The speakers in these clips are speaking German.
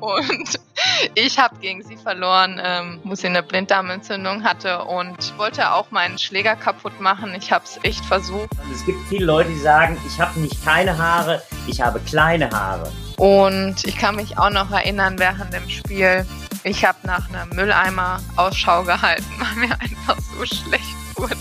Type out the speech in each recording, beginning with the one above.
und ich habe gegen sie verloren, ähm, wo sie eine Blinddarmentzündung hatte und wollte auch meinen Schläger kaputt machen. Ich habe es echt versucht. Es gibt viele Leute, die sagen, ich habe nicht keine Haare, ich habe kleine Haare. Und ich kann mich auch noch erinnern während dem Spiel, ich habe nach einem Mülleimer Ausschau gehalten, weil mir einfach so schlecht wurde.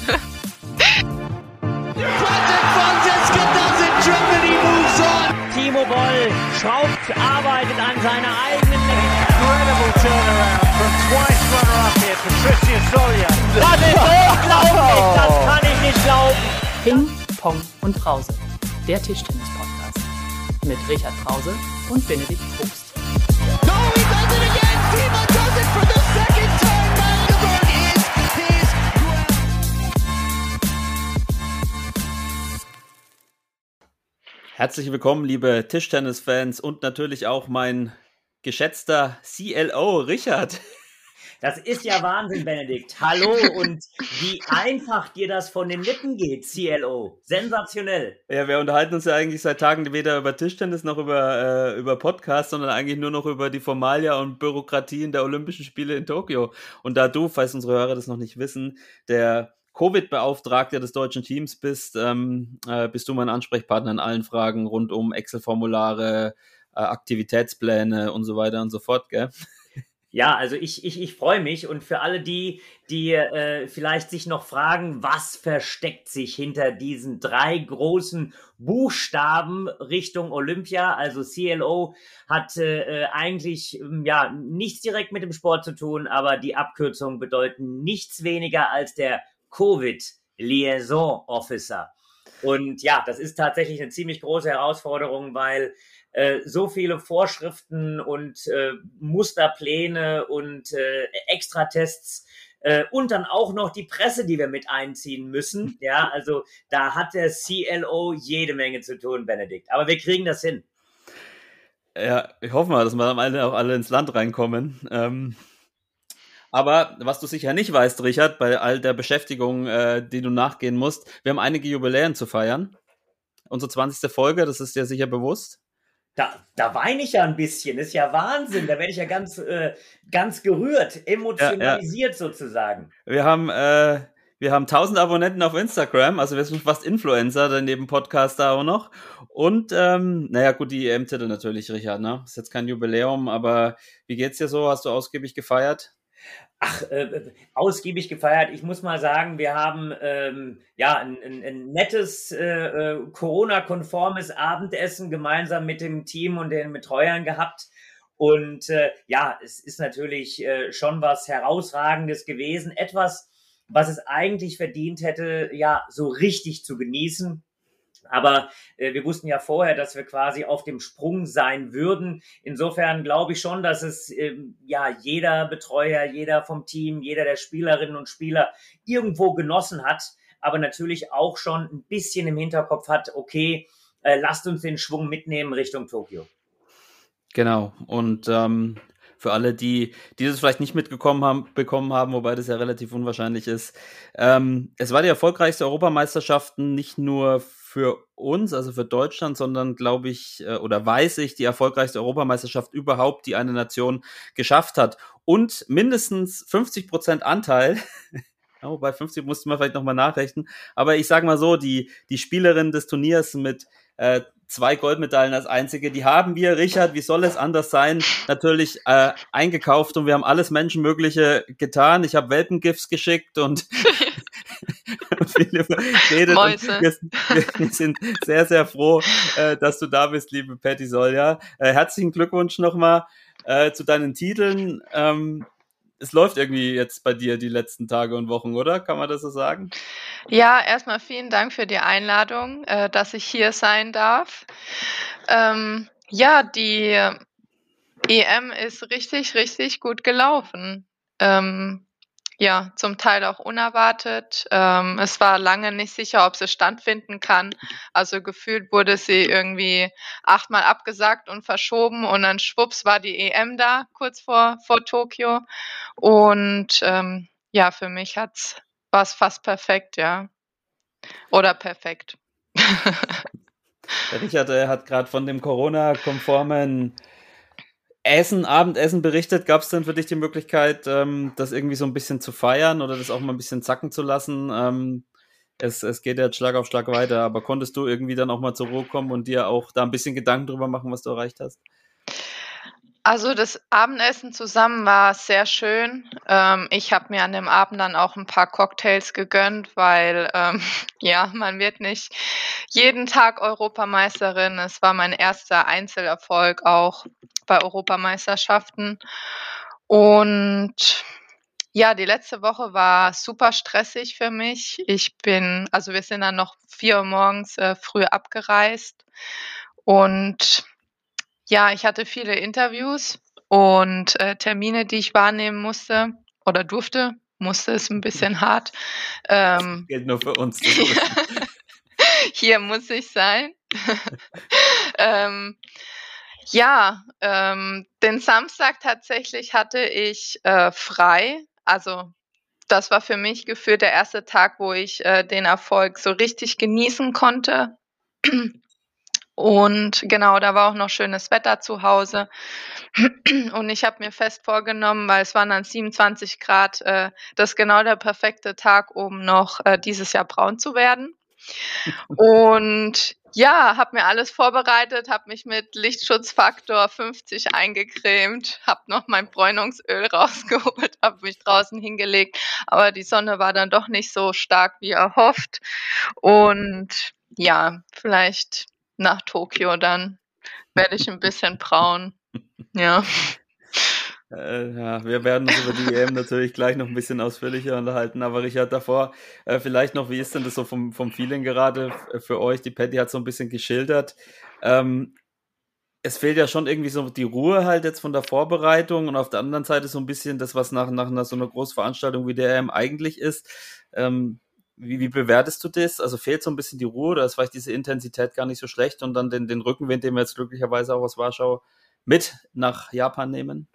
Timo Boll schraubt, arbeitet an seiner eigenen Incredible turnaround from twice runner-up here, Patricia Solia. Das ist unglaublich, das kann ich nicht glauben. Ping, Pong und Brause. Der Tischtennis-Podcast. Mit Richard Brause und Benedikt Probst. No, he does it again. Timo Herzlich willkommen, liebe Tischtennis-Fans und natürlich auch mein geschätzter CLO Richard. Das ist ja Wahnsinn, Benedikt. Hallo und wie einfach dir das von den Lippen geht, CLO. Sensationell. Ja, wir unterhalten uns ja eigentlich seit Tagen weder über Tischtennis noch über, äh, über Podcasts, sondern eigentlich nur noch über die Formalia und Bürokratien der Olympischen Spiele in Tokio. Und da du, falls unsere Hörer das noch nicht wissen, der Covid-Beauftragter des deutschen Teams bist, ähm, äh, bist du mein Ansprechpartner in allen Fragen rund um Excel-Formulare, äh, Aktivitätspläne und so weiter und so fort, gell? Ja, also ich, ich, ich freue mich und für alle die, die äh, vielleicht sich noch fragen, was versteckt sich hinter diesen drei großen Buchstaben Richtung Olympia, also CLO hat äh, äh, eigentlich ähm, ja nichts direkt mit dem Sport zu tun, aber die Abkürzungen bedeuten nichts weniger als der Covid Liaison Officer. Und ja, das ist tatsächlich eine ziemlich große Herausforderung, weil äh, so viele Vorschriften und äh, Musterpläne und äh, Extratests äh, und dann auch noch die Presse, die wir mit einziehen müssen. Ja, also da hat der CLO jede Menge zu tun, Benedikt. Aber wir kriegen das hin. Ja, ich hoffe mal, dass wir am Ende auch alle ins Land reinkommen. Ähm, aber was du sicher nicht weißt, Richard, bei all der Beschäftigung, äh, die du nachgehen musst, wir haben einige Jubiläen zu feiern. Unsere 20. Folge, das ist dir sicher bewusst. Da, da weine ich ja ein bisschen. Das ist ja Wahnsinn. Da werde ich ja ganz, äh, ganz gerührt, emotionalisiert sozusagen. Wir haben, äh, wir haben 1000 Abonnenten auf Instagram, also wir sind fast Influencer, daneben Podcaster auch noch. Und, ähm, naja, gut, die EM-Titel natürlich, Richard, ne? Ist jetzt kein Jubiläum, aber wie geht's dir so? Hast du ausgiebig gefeiert? Ach, äh, ausgiebig gefeiert. Ich muss mal sagen, wir haben ähm, ja ein, ein, ein nettes äh, äh, Corona-konformes Abendessen gemeinsam mit dem Team und den Betreuern gehabt. Und äh, ja, es ist natürlich äh, schon was Herausragendes gewesen. Etwas, was es eigentlich verdient hätte, ja, so richtig zu genießen. Aber äh, wir wussten ja vorher, dass wir quasi auf dem Sprung sein würden. Insofern glaube ich schon, dass es ähm, ja jeder Betreuer, jeder vom Team, jeder der Spielerinnen und Spieler irgendwo genossen hat, aber natürlich auch schon ein bisschen im Hinterkopf hat, okay, äh, lasst uns den Schwung mitnehmen Richtung Tokio. Genau. Und ähm, für alle, die, die das vielleicht nicht mitgekommen haben, bekommen haben, wobei das ja relativ unwahrscheinlich ist. Ähm, es war die erfolgreichste Europameisterschaften nicht nur für uns, also für Deutschland, sondern glaube ich äh, oder weiß ich, die erfolgreichste Europameisterschaft überhaupt, die eine Nation geschafft hat. Und mindestens 50 Prozent Anteil Ja, wobei 50 musste man vielleicht nochmal nachrechnen. Aber ich sage mal so, die, die Spielerin des Turniers mit äh, zwei Goldmedaillen als einzige, die haben wir, Richard, wie soll es anders sein, natürlich äh, eingekauft und wir haben alles Menschenmögliche getan. Ich habe Welpengifts geschickt und viele redet. Wir, sind sehr, sehr froh, äh, dass du da bist, liebe Patty Solja. Äh, herzlichen Glückwunsch nochmal äh, zu deinen Titeln. Ähm, es läuft irgendwie jetzt bei dir die letzten Tage und Wochen, oder? Kann man das so sagen? Ja, erstmal vielen Dank für die Einladung, dass ich hier sein darf. Ähm, ja, die EM ist richtig, richtig gut gelaufen. Ähm, ja, zum Teil auch unerwartet. Ähm, es war lange nicht sicher, ob sie stattfinden kann. Also gefühlt wurde sie irgendwie achtmal abgesagt und verschoben und dann schwupps war die EM da, kurz vor, vor Tokio. Und ähm, ja, für mich hat's war es fast perfekt, ja. Oder perfekt. Der Richard äh, hat gerade von dem Corona-konformen Essen, Abendessen berichtet. Gab es denn für dich die Möglichkeit, ähm, das irgendwie so ein bisschen zu feiern oder das auch mal ein bisschen zacken zu lassen? Ähm, es, es geht ja Schlag auf Schlag weiter, aber konntest du irgendwie dann auch mal zur Ruhe kommen und dir auch da ein bisschen Gedanken drüber machen, was du erreicht hast? Also das Abendessen zusammen war sehr schön. Ähm, ich habe mir an dem Abend dann auch ein paar Cocktails gegönnt, weil ähm, ja, man wird nicht jeden Tag Europameisterin. Es war mein erster Einzelerfolg auch bei Europameisterschaften. Und ja, die letzte Woche war super stressig für mich. Ich bin, also wir sind dann noch vier Uhr morgens äh, früh abgereist und ja, ich hatte viele Interviews und äh, Termine, die ich wahrnehmen musste oder durfte. Musste ist ein bisschen hart. Ähm, Gilt nur für uns. hier muss ich sein. ähm, ja, ähm, den Samstag tatsächlich hatte ich äh, frei. Also das war für mich gefühlt der erste Tag, wo ich äh, den Erfolg so richtig genießen konnte. Und genau, da war auch noch schönes Wetter zu Hause. Und ich habe mir fest vorgenommen, weil es waren dann 27 Grad, äh, das ist genau der perfekte Tag, um noch äh, dieses Jahr braun zu werden. Und ja, habe mir alles vorbereitet, habe mich mit Lichtschutzfaktor 50 eingecremt, habe noch mein Bräunungsöl rausgeholt, habe mich draußen hingelegt, aber die Sonne war dann doch nicht so stark wie erhofft. Und ja, vielleicht nach Tokio dann werde ich ein bisschen braun. Ja. Äh, ja, wir werden uns über die EM natürlich gleich noch ein bisschen ausführlicher unterhalten, aber Richard, davor äh, vielleicht noch, wie ist denn das so vom, vom Feeling gerade für euch? Die Patty hat so ein bisschen geschildert. Ähm, es fehlt ja schon irgendwie so die Ruhe halt jetzt von der Vorbereitung und auf der anderen Seite so ein bisschen das, was nach, nach einer, so einer Großveranstaltung wie der EM eigentlich ist. Ähm, wie, wie bewertest du das? Also fehlt so ein bisschen die Ruhe oder ist vielleicht diese Intensität gar nicht so schlecht und dann den, den Rückenwind, den wir jetzt glücklicherweise auch aus Warschau mit nach Japan nehmen?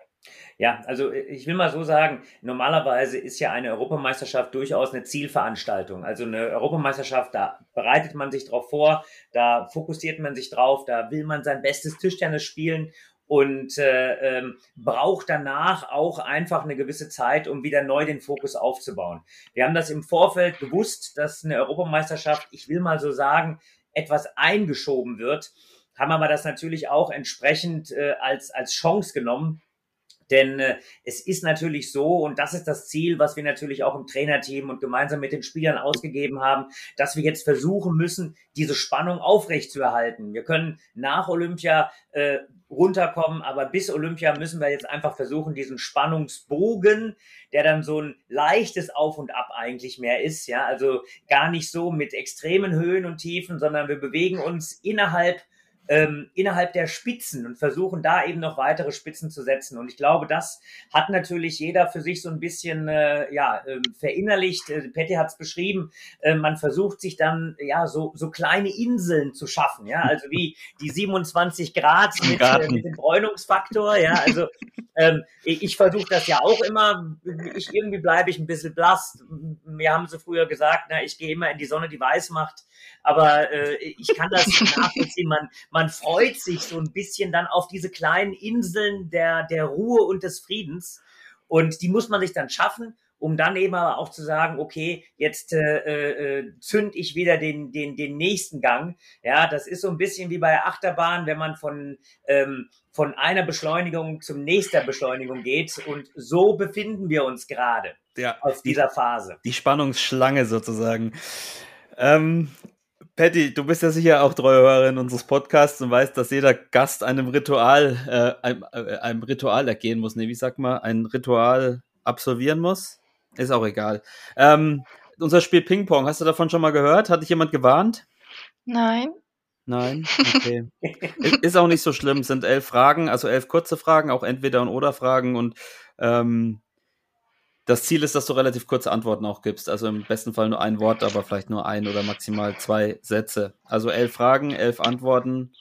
Ja, also ich will mal so sagen, normalerweise ist ja eine Europameisterschaft durchaus eine Zielveranstaltung. Also eine Europameisterschaft, da bereitet man sich drauf vor, da fokussiert man sich drauf, da will man sein bestes Tischtennis spielen und äh, ähm, braucht danach auch einfach eine gewisse Zeit, um wieder neu den Fokus aufzubauen. Wir haben das im Vorfeld gewusst, dass eine Europameisterschaft, ich will mal so sagen, etwas eingeschoben wird, haben aber das natürlich auch entsprechend äh, als, als Chance genommen, denn äh, es ist natürlich so, und das ist das Ziel, was wir natürlich auch im Trainerteam und gemeinsam mit den Spielern ausgegeben haben, dass wir jetzt versuchen müssen, diese Spannung aufrechtzuerhalten. Wir können nach Olympia äh, runterkommen, aber bis Olympia müssen wir jetzt einfach versuchen, diesen Spannungsbogen, der dann so ein leichtes Auf und Ab eigentlich mehr ist, ja, also gar nicht so mit extremen Höhen und Tiefen, sondern wir bewegen uns innerhalb ähm, innerhalb der Spitzen und versuchen da eben noch weitere Spitzen zu setzen. Und ich glaube, das hat natürlich jeder für sich so ein bisschen äh, ja äh, verinnerlicht. Äh, Petty hat es beschrieben. Äh, man versucht sich dann ja so so kleine Inseln zu schaffen, ja, also wie die 27 Grad mit, äh, mit dem Bräunungsfaktor, ja, also ähm, ich, ich versuche das ja auch immer. Ich irgendwie bleibe ich ein bisschen blass. Mir haben sie früher gesagt, na, ich gehe immer in die Sonne, die weiß macht. Aber äh, ich kann das nachvollziehen. Man, man freut sich so ein bisschen dann auf diese kleinen Inseln der, der Ruhe und des Friedens. Und die muss man sich dann schaffen, um dann eben aber auch zu sagen, okay, jetzt äh, äh, zünd ich wieder den, den, den nächsten Gang. Ja, das ist so ein bisschen wie bei Achterbahn, wenn man von, ähm, von einer Beschleunigung zum nächster Beschleunigung geht. Und so befinden wir uns gerade Ja, auf dieser Phase. die Spannungsschlange sozusagen. Ähm, Patty, du bist ja sicher auch treue Hörerin unseres Podcasts und weißt, dass jeder Gast einem Ritual, äh, einem, äh, einem Ritual ergehen muss. Nee, wie sagt man, ein Ritual absolvieren muss? Ist auch egal. Ähm, unser Spiel Ping-Pong, hast du davon schon mal gehört? Hat dich jemand gewarnt? Nein. Nein? Okay. ist auch nicht so schlimm. Es sind elf Fragen, also elf kurze Fragen, auch entweder und oder Fragen und ähm, das Ziel ist, dass du relativ kurze Antworten auch gibst. Also im besten Fall nur ein Wort, aber vielleicht nur ein oder maximal zwei Sätze. Also elf Fragen, elf Antworten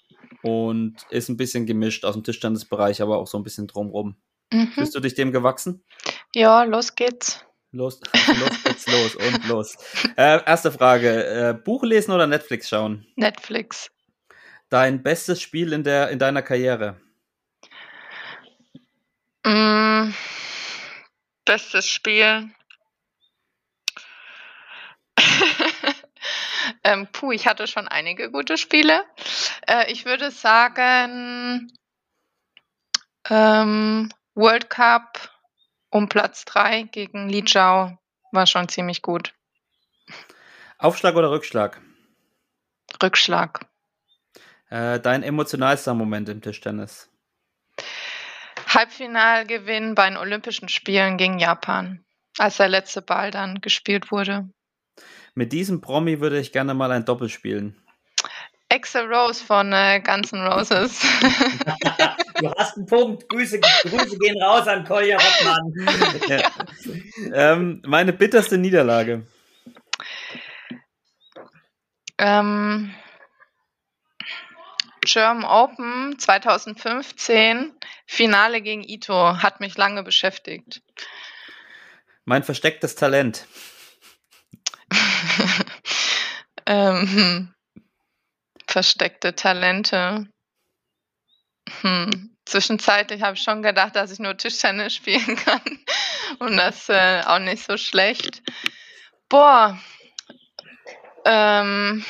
und ist ein bisschen gemischt aus dem Tischtennisbereich, aber auch so ein bisschen drumrum. Mhm. Bist du dich dem gewachsen? Ja, los geht's. Los, los geht's los und los. Äh, erste Frage: äh, Buch lesen oder Netflix schauen? Netflix. Dein bestes Spiel in, der, in deiner Karriere? Mm, bestes Spiel. ähm, puh, ich hatte schon einige gute Spiele. Äh, ich würde sagen, ähm, World Cup um Platz 3 gegen Li Jiao war schon ziemlich gut. Aufschlag oder Rückschlag? Rückschlag. Äh, dein emotionalster Moment im Tischtennis? Halbfinalgewinn bei den Olympischen Spielen gegen Japan, als der letzte Ball dann gespielt wurde. Mit diesem Promi würde ich gerne mal ein Doppel spielen. Axel Rose von äh, Guns N' Roses. Du hast einen Punkt. Grüße, Grüße gehen raus an Kolja Rottmann. Ja. ähm, meine bitterste Niederlage. ähm, German Open 2015, Finale gegen Ito, hat mich lange beschäftigt. Mein verstecktes Talent. ähm, versteckte Talente. Hm. Zwischenzeitlich habe ich schon gedacht, dass ich nur Tischtennis spielen kann. Und das äh, auch nicht so schlecht. Boah. Ähm,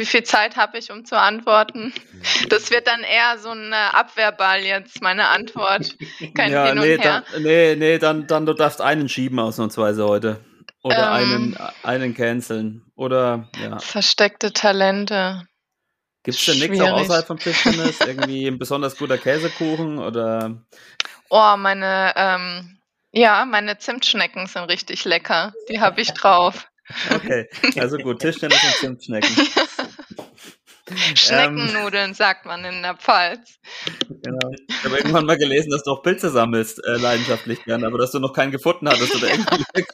wie viel Zeit habe ich, um zu antworten? Das wird dann eher so ein äh, Abwehrball jetzt, meine Antwort. Kein ja, Hin und nee, Her. dann, nee, nee, dann, dann du darfst einen schieben ausnahmsweise heute. Oder Ähm. einen, einen canceln. Oder, ja. Versteckte Talente. Gibt es denn nichts auch außerhalb vom Tischtennis? Irgendwie ein besonders guter Käsekuchen oder Oh, meine, ähm, ja, meine Zimtschnecken sind richtig lecker. Die habe ich drauf. okay, also gut, Tischtennis und Zimtschnecken. Schneckennudeln sagt man in der Pfalz. Genau. Ich habe irgendwann mal gelesen, dass du auch Pilze sammelst, äh, leidenschaftlich gern, aber dass du noch keinen gefunden hattest oder irgendwie.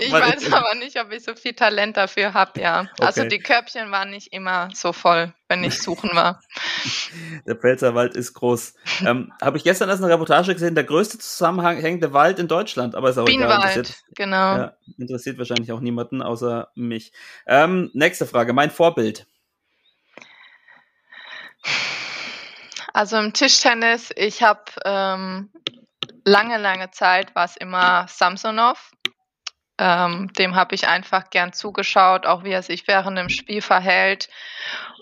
Ich weiß aber nicht, ob ich so viel Talent dafür habe, ja. Also Okay. die Körbchen waren nicht immer so voll, wenn ich suchen war. Der Pfälzerwald ist groß. Ähm, habe ich gestern erst eine Reportage gesehen, der größte zusammenhängende Wald in Deutschland, aber ist auch egal. Bienenwald, Interessiert, genau. ja, interessiert wahrscheinlich auch niemanden außer mich. Ähm, nächste Frage, mein Vorbild. Also im Tischtennis, ich habe ähm, lange, lange Zeit war es immer Samsonov. Ähm, dem habe ich einfach gern zugeschaut, auch wie er sich während dem Spiel verhält.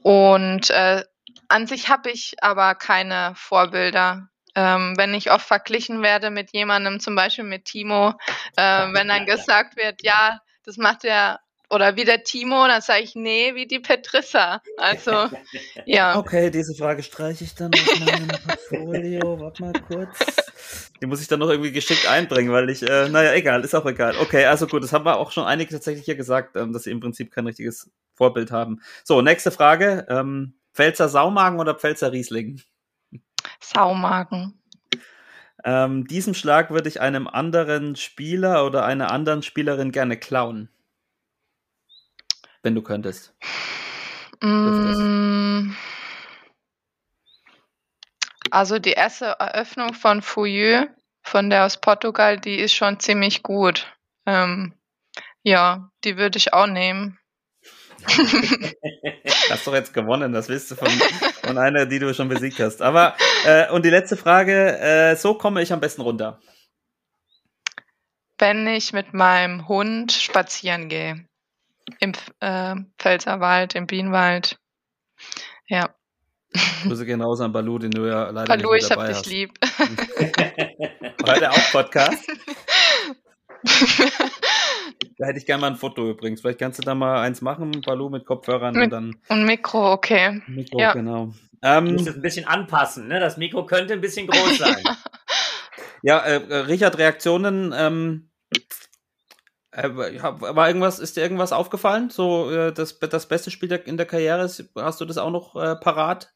Und äh, an sich habe ich aber keine Vorbilder. Ähm, wenn ich oft verglichen werde mit jemandem, zum Beispiel mit Timo, äh, wenn dann gesagt wird, ja, das macht er oder wie der Timo, dann sage ich, nee, wie die Petrissa. Also, ja. Okay, diese Frage streiche ich dann aus meinem Portfolio. Warte mal kurz. Die muss ich dann noch irgendwie geschickt einbringen, weil ich, äh, naja, egal, ist auch egal. Okay, also gut, das haben wir auch schon einige tatsächlich hier gesagt, ähm, dass sie im Prinzip kein richtiges Vorbild haben. So, nächste Frage. Ähm, Pfälzer Saumagen oder Pfälzer Riesling? Saumagen. Ähm, diesen Schlag würde ich einem anderen Spieler oder einer anderen Spielerin gerne klauen. Wenn du könntest. Mm. Also die erste Eröffnung von Fouilleux, von der aus Portugal, die ist schon ziemlich gut. Ähm, ja, die würde ich auch nehmen. Hast doch jetzt gewonnen, das willst du von, von einer, die du schon besiegt hast. Aber, äh, und die letzte Frage, äh, so komme ich am besten runter. Wenn ich mit meinem Hund spazieren gehe. Im äh, Pfälzerwald, im Bienenwald. Ja, Grüße gehen raus an Balu, den du ja leider Hallo, nicht ich mehr hab dabei dich hast. lieb. Heute auch Podcast. Da hätte ich gerne mal ein Foto übrigens. Vielleicht kannst du da mal eins machen, Balu, mit Kopfhörern und Mit- dann Und Mikro, okay. Mikro, Ja. genau. Du Ähm, musst es ein bisschen anpassen, ne? Das Mikro könnte ein bisschen groß sein. Ja, äh, Richard, Reaktionen. Ähm, äh, war irgendwas, ist dir irgendwas aufgefallen? So äh, das, das beste Spiel der, in der Karriere, ist, hast du das auch noch äh, parat?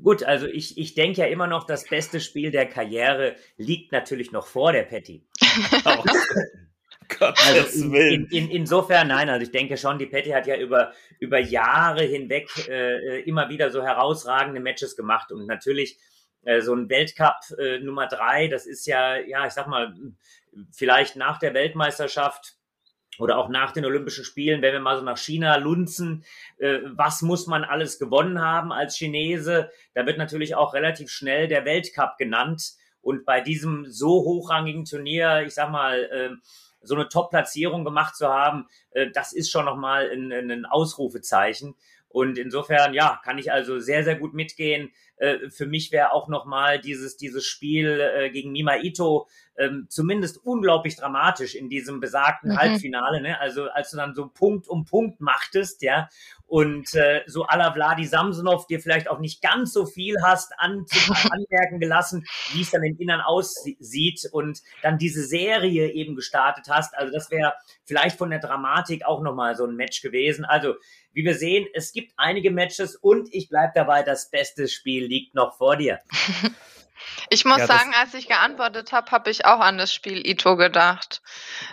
Gut, also ich, ich denke ja immer noch, das beste Spiel der Karriere liegt natürlich noch vor der Patty. Gottes Also in, in, in, insofern, nein, also ich denke schon, die Patty hat ja über, über Jahre hinweg äh, immer wieder so herausragende Matches gemacht und natürlich äh, so ein Weltcup äh, Nummer drei, das ist ja, ja, ich sag mal, vielleicht nach der Weltmeisterschaft oder auch nach den Olympischen Spielen, wenn wir mal so nach China lunzen, äh, was muss man alles gewonnen haben als Chinese? Da wird natürlich auch relativ schnell der Weltcup genannt. Und bei diesem so hochrangigen Turnier, ich sag mal, äh, so eine Top-Platzierung gemacht zu haben, äh, das ist schon nochmal ein, ein Ausrufezeichen. Und insofern, ja, kann ich also sehr, sehr gut mitgehen. Äh, für mich wäre auch nochmal dieses, dieses Spiel äh, gegen Mima Ito ähm, zumindest unglaublich dramatisch in diesem besagten Mhm. Halbfinale. Ne? Also als du dann so Punkt um Punkt machtest, ja, und äh, so à la Vladi Samsonov dir vielleicht auch nicht ganz so viel hast an, zu, anmerken gelassen, wie es dann im Innern aussieht und dann diese Serie eben gestartet hast. Also das wäre vielleicht von der Dramatik auch nochmal so ein Match gewesen. Also wie wir sehen, es gibt einige Matches und ich bleib dabei, das beste Spiel liegt noch vor dir. Ich muss Ja, sagen, als ich geantwortet habe, habe ich auch an das Spiel Ito gedacht.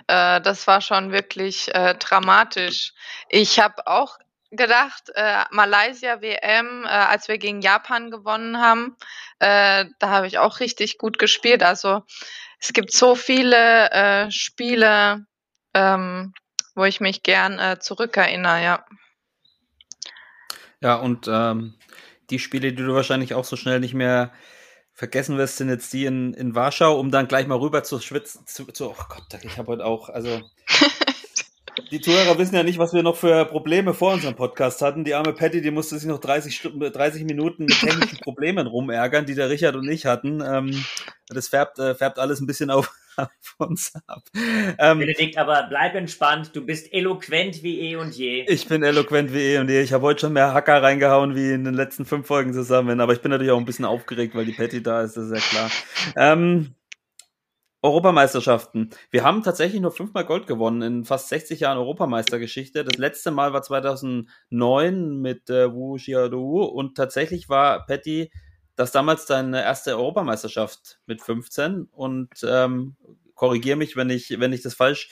Äh, das war schon wirklich äh, dramatisch. Ich habe auch gedacht, äh, Malaysia WM, äh, als wir gegen Japan gewonnen haben, äh, da habe ich auch richtig gut gespielt. Also es gibt so viele äh, Spiele, ähm, wo ich mich gern äh, zurückerinnere, ja. Ja, und ähm, die Spiele, die du wahrscheinlich auch so schnell nicht mehr vergessen wirst, sind jetzt die in, in Warschau, um dann gleich mal rüber zu schwitzen. Zu, zu, oh Gott, ich habe heute auch, also die Zuhörer wissen ja nicht, was wir noch für Probleme vor unserem Podcast hatten. Die arme Patty, die musste sich noch 30, Stunden, 30 Minuten mit technischen Problemen rumärgern, die der Richard und ich hatten. Ähm, das färbt, äh, färbt alles ein bisschen auf, uns ab. Ähm, Benedikt, aber bleib entspannt, du bist eloquent wie eh und je. Ich bin eloquent wie eh und je. Ich habe heute schon mehr Hacker reingehauen wie in den letzten fünf Folgen zusammen. Aber ich bin natürlich auch ein bisschen aufgeregt, weil die Patty da ist, das ist ja klar. Ähm, Europameisterschaften. Wir haben tatsächlich nur fünfmal Gold gewonnen in fast 60 Jahren Europameistergeschichte. Das letzte Mal war 2009 mit äh, Wu Xiaodu und tatsächlich war Patty das damals deine erste Europameisterschaft mit 15 und ähm, korrigiere mich, wenn ich, wenn ich das falsch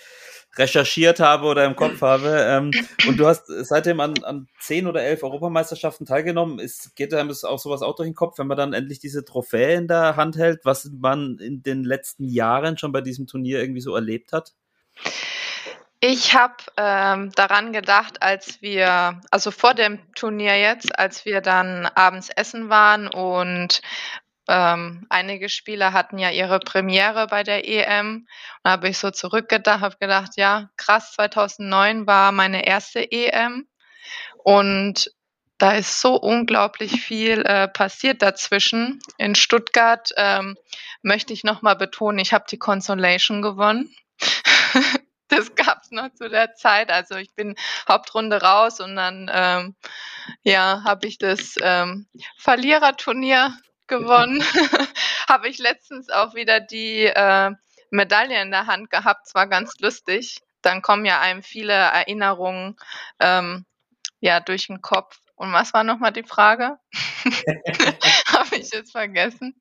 recherchiert habe oder im Kopf habe. Ähm, und du hast seitdem an, an zehn oder elf Europameisterschaften teilgenommen. Ist, geht einem das auch sowas auch durch den Kopf, wenn man dann endlich diese Trophäe in der Hand hält, was man in den letzten Jahren schon bei diesem Turnier irgendwie so erlebt hat? Ich habe ähm, daran gedacht, als wir, also vor dem Turnier jetzt, als wir dann abends essen waren und ähm, einige Spieler hatten ja ihre Premiere bei der EM. Da habe ich so zurückgedacht, habe gedacht, ja, krass, 2009 war meine erste EM und da ist so unglaublich viel äh, passiert dazwischen. In Stuttgart ähm, möchte ich nochmal betonen, ich habe die Consolation gewonnen. Das gab's noch zu der Zeit. Also ich bin Hauptrunde raus und dann ähm, ja habe ich das ähm, Verliererturnier gewonnen. habe ich letztens auch wieder die äh, Medaille in der Hand gehabt. Es war ganz lustig. Dann kommen ja einem viele Erinnerungen ähm, ja durch den Kopf. Und was war nochmal die Frage? Habe ich jetzt vergessen.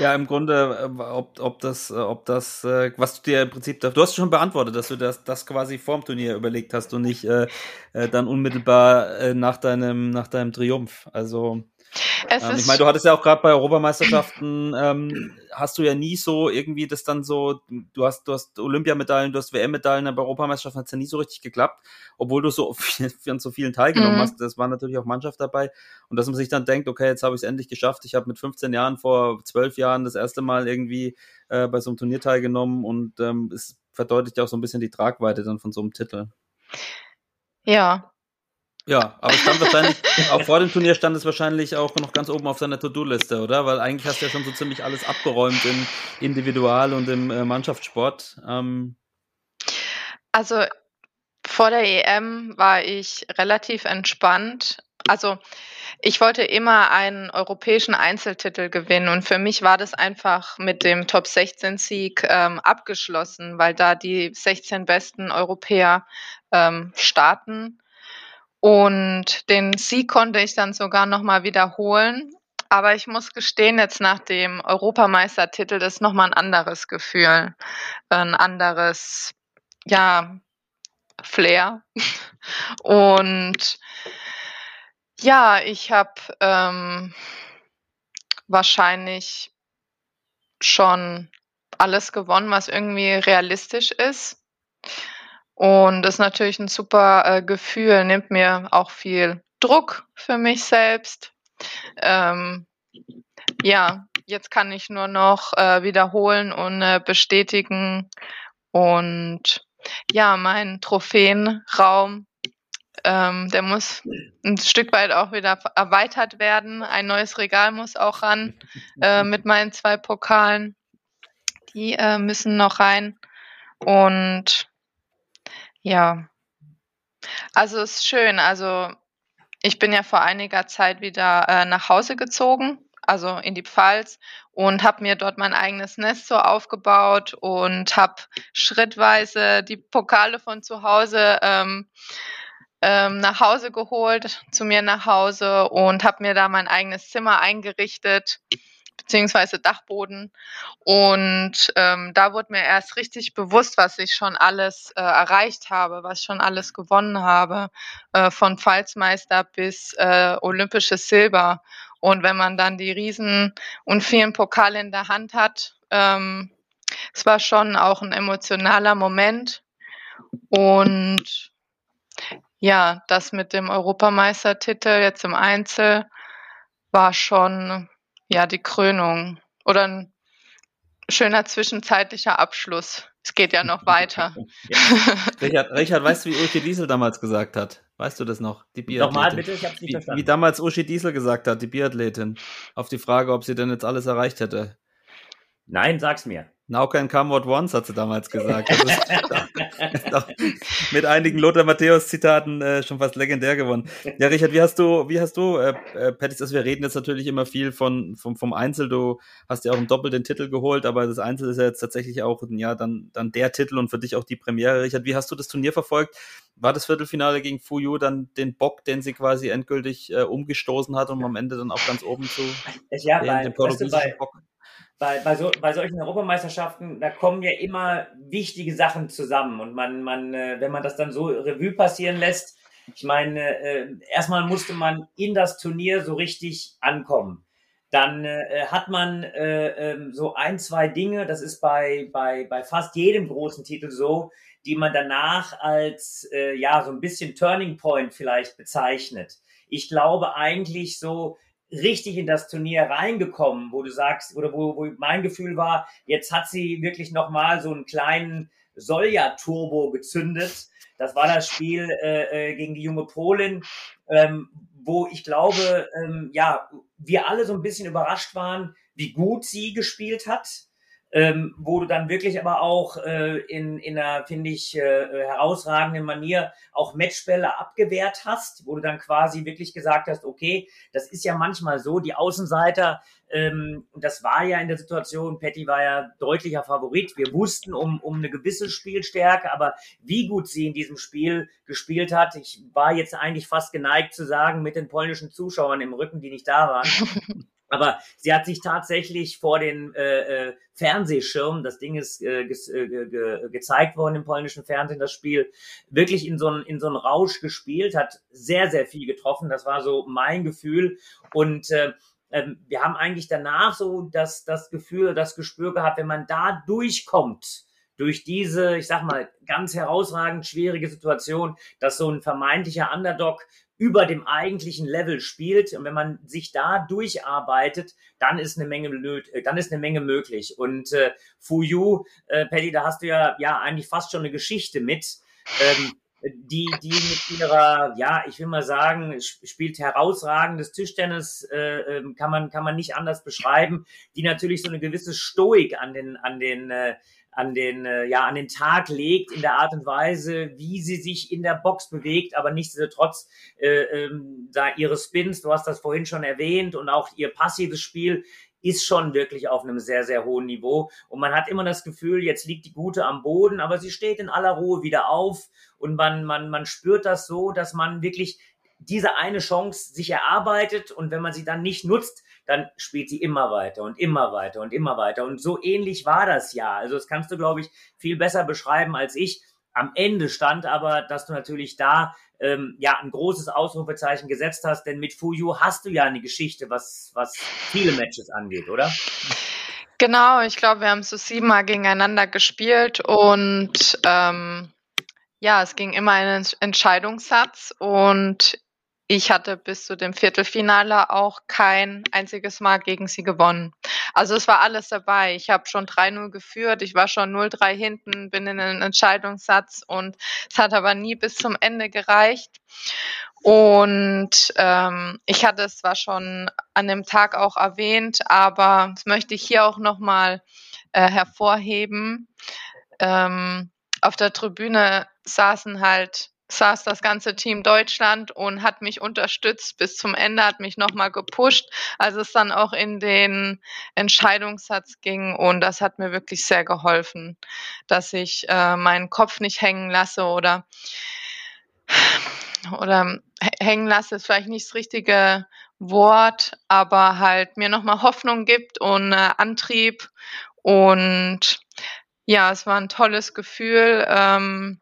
Ja, im Grunde, äh, ob, ob das, äh, ob das, äh, was du dir im Prinzip, du hast schon beantwortet, dass du das, das quasi vorm Turnier überlegt hast und nicht äh, dann unmittelbar äh, nach deinem, nach deinem Triumph. Also ähm, ich meine, du hattest ja auch gerade bei Europameisterschaften, ähm, hast du ja nie so irgendwie das dann so, du hast, du hast Olympiamedaillen, du hast WM-Medaillen, aber bei Europameisterschaften hat es ja nie so richtig geklappt, obwohl du so viel, an so vielen teilgenommen Mhm. hast. Das war natürlich auch Mannschaft dabei. Und dass man sich dann denkt, okay, jetzt habe ich es endlich geschafft. Ich habe mit 15 Jahren, vor 12 Jahren das erste Mal irgendwie äh, bei so einem Turnier teilgenommen und ähm, es verdeutlicht ja auch so ein bisschen die Tragweite dann von so einem Titel. ja, Ja, aber stand wahrscheinlich, auch vor dem Turnier stand es wahrscheinlich auch noch ganz oben auf seiner To-Do-Liste, oder? Weil eigentlich hast du ja schon so ziemlich alles abgeräumt im Individual- und im äh, Mannschaftssport. Ähm, Also vor der EM war ich relativ entspannt. Also ich wollte immer einen europäischen Einzeltitel gewinnen und für mich war das einfach mit dem Top 16 Sieg ähm, abgeschlossen, weil da die 16 besten Europäer ähm, starten und den Sieg konnte ich dann sogar noch mal wiederholen. Aber ich muss gestehen, jetzt nach dem Europameistertitel, ist nochmal ein anderes Gefühl, ein anderes, ja, Flair. Und ja, ich habe ähm, wahrscheinlich schon alles gewonnen, was irgendwie realistisch ist. Und das ist natürlich ein super äh, Gefühl, nimmt mir auch viel Druck für mich selbst. Ähm, ja, jetzt kann ich nur noch äh, wiederholen und äh, bestätigen. Und ja, mein Trophäenraum, ähm, der muss ein Stück weit auch wieder erweitert werden. Ein neues Regal muss auch ran äh, mit meinen zwei Pokalen. Die äh, müssen noch rein. Und ja, also es ist schön. Also ich bin ja vor einiger Zeit wieder äh, nach Hause gezogen, also in die Pfalz und habe mir dort mein eigenes Nest so aufgebaut und habe schrittweise die Pokale von zu Hause ähm, ähm, nach Hause geholt, zu mir nach Hause und habe mir da mein eigenes Zimmer eingerichtet beziehungsweise Dachboden. Und ähm, da wurde mir erst richtig bewusst, was ich schon alles äh, erreicht habe, was ich schon alles gewonnen habe, äh, von Pfalzmeister bis äh, olympisches Silber. Und wenn man dann die Riesen und vielen Pokale in der Hand hat, ähm, es war schon auch ein emotionaler Moment. Und ja, das mit dem Europameistertitel jetzt im Einzel war schon ja die Krönung oder ein schöner zwischenzeitlicher Abschluss. Es geht ja noch weiter. Richard, Richard, weißt du, wie Uschi Diesel damals gesagt hat? Weißt du das noch? Die Nochmal bitte, ich hab's nicht wie, verstanden. wie damals Uschi Diesel gesagt hat, die Biathletin, auf die Frage, ob sie denn jetzt alles erreicht hätte. Nein, sag's mir. Now can come what once, hat sie damals gesagt. Das ist, ist auch mit einigen Lothar Matthäus Zitaten äh, schon fast legendär geworden. Ja, Richard, wie hast du, wie hast du, äh, äh, Pettis, also wir reden jetzt natürlich immer viel von, vom, vom Einzel. Du hast ja auch im Doppel den Titel geholt, aber das Einzel ist ja jetzt tatsächlich auch, ja, dann, dann der Titel und für dich auch die Premiere. Richard, wie hast du das Turnier verfolgt? War das Viertelfinale gegen Fuyu dann den Bock, den sie quasi endgültig äh, umgestoßen hat, um am Ende dann auch ganz oben zu Ja, den, bei, den weißt du, portugiesischen bei, Bock? Bei, bei, so, bei solchen Europameisterschaften, da kommen ja immer wichtige Sachen zusammen. Und man, man, äh, wenn man das dann so Revue passieren lässt, ich meine, äh, erstmal musste man in das Turnier so richtig ankommen. Dann äh, hat man äh, ähm, so ein, zwei Dinge, das ist bei, bei, bei fast jedem großen Titel so, die man danach als ja so ein bisschen Turning Point vielleicht bezeichnet. Ich glaube eigentlich so richtig in das Turnier reingekommen, wo du sagst, oder wo, wo mein Gefühl war, jetzt hat sie wirklich nochmal so einen kleinen Solja-Turbo gezündet. Das war das Spiel äh, äh, gegen die junge Polin, ähm, wo ich glaube, ähm, ja, wir alle so ein bisschen überrascht waren, wie gut sie gespielt hat. Ähm, wo du dann wirklich aber auch äh, in, in einer, finde ich, äh, herausragenden Manier auch Matchbälle abgewehrt hast, wo du dann quasi wirklich gesagt hast, okay, das ist ja manchmal so, die Außenseiter, ähm, das war ja in der Situation, Patty war ja deutlicher Favorit, wir wussten um, um eine gewisse Spielstärke, aber wie gut sie in diesem Spiel gespielt hat, ich war jetzt eigentlich fast geneigt zu sagen, mit den polnischen Zuschauern im Rücken, die nicht da waren, aber sie hat sich tatsächlich vor den äh, äh, Fernsehschirm, das Ding ist äh, äh, ge, ge, gezeigt worden im polnischen Fernsehen, das Spiel, wirklich in so einen in so Rausch gespielt, hat sehr, sehr viel getroffen. Das war so mein Gefühl. Und äh, ähm, wir haben eigentlich danach so das, das Gefühl, das Gespür gehabt, wenn man da durchkommt, durch diese, ich sag mal, ganz herausragend schwierige Situation, dass so ein vermeintlicher Underdog über dem eigentlichen Level spielt. Und wenn man sich da durcharbeitet, dann ist eine Menge, äh, dann ist eine Menge möglich. Und äh, Fuyu, äh, Paddy, da hast du ja, ja eigentlich fast schon eine Geschichte mit. Ähm, die, die mit ihrer, ja, ich will mal sagen, sp- spielt herausragendes Tischtennis, äh, ähm, kann man, kann man nicht anders beschreiben, die natürlich so eine gewisse Stoik an den, an den, äh, an den, äh, ja, an den Tag legt in der Art und Weise, wie sie sich in der Box bewegt, aber nichtsdestotrotz äh, ähm, da ihre Spins, du hast das vorhin schon erwähnt, und auch ihr passives Spiel ist schon wirklich auf einem sehr, sehr hohen Niveau. Und man hat immer das Gefühl, jetzt liegt die Gute am Boden, aber sie steht in aller Ruhe wieder auf und man, man, man spürt das so, dass man wirklich diese eine Chance sich erarbeitet und wenn man sie dann nicht nutzt, dann spielt sie immer weiter und immer weiter und immer weiter. Und so ähnlich war das ja. Also das kannst du, glaube ich, viel besser beschreiben als ich. Am Ende stand aber, dass du natürlich da ähm, ja ein großes Ausrufezeichen gesetzt hast, denn mit Fuyu hast du ja eine Geschichte, was, was viele Matches angeht, oder? Genau, ich glaube, wir haben so siebenmal gegeneinander gespielt und ähm, Ja, es ging immer einen Entscheidungssatz und ich hatte bis zu dem Viertelfinale auch kein einziges Mal gegen sie gewonnen. Also es war alles dabei. Ich habe schon 3-0 geführt, ich war schon 0-3 hinten, bin in einen Entscheidungssatz und es hat aber nie bis zum Ende gereicht. Und ähm, ich hatte es zwar schon an dem Tag auch erwähnt, aber das möchte ich hier auch nochmal äh, hervorheben. Ähm, auf der Tribüne saßen halt saß das ganze Team Deutschland und hat mich unterstützt bis zum Ende, hat mich nochmal gepusht, als es dann auch in den Entscheidungssatz ging. Und das hat mir wirklich sehr geholfen, dass ich äh, meinen Kopf nicht hängen lasse oder, oder hängen lasse, ist vielleicht nicht das richtige Wort, aber halt mir nochmal Hoffnung gibt und äh, Antrieb. Und ja, es war ein tolles Gefühl. Ähm,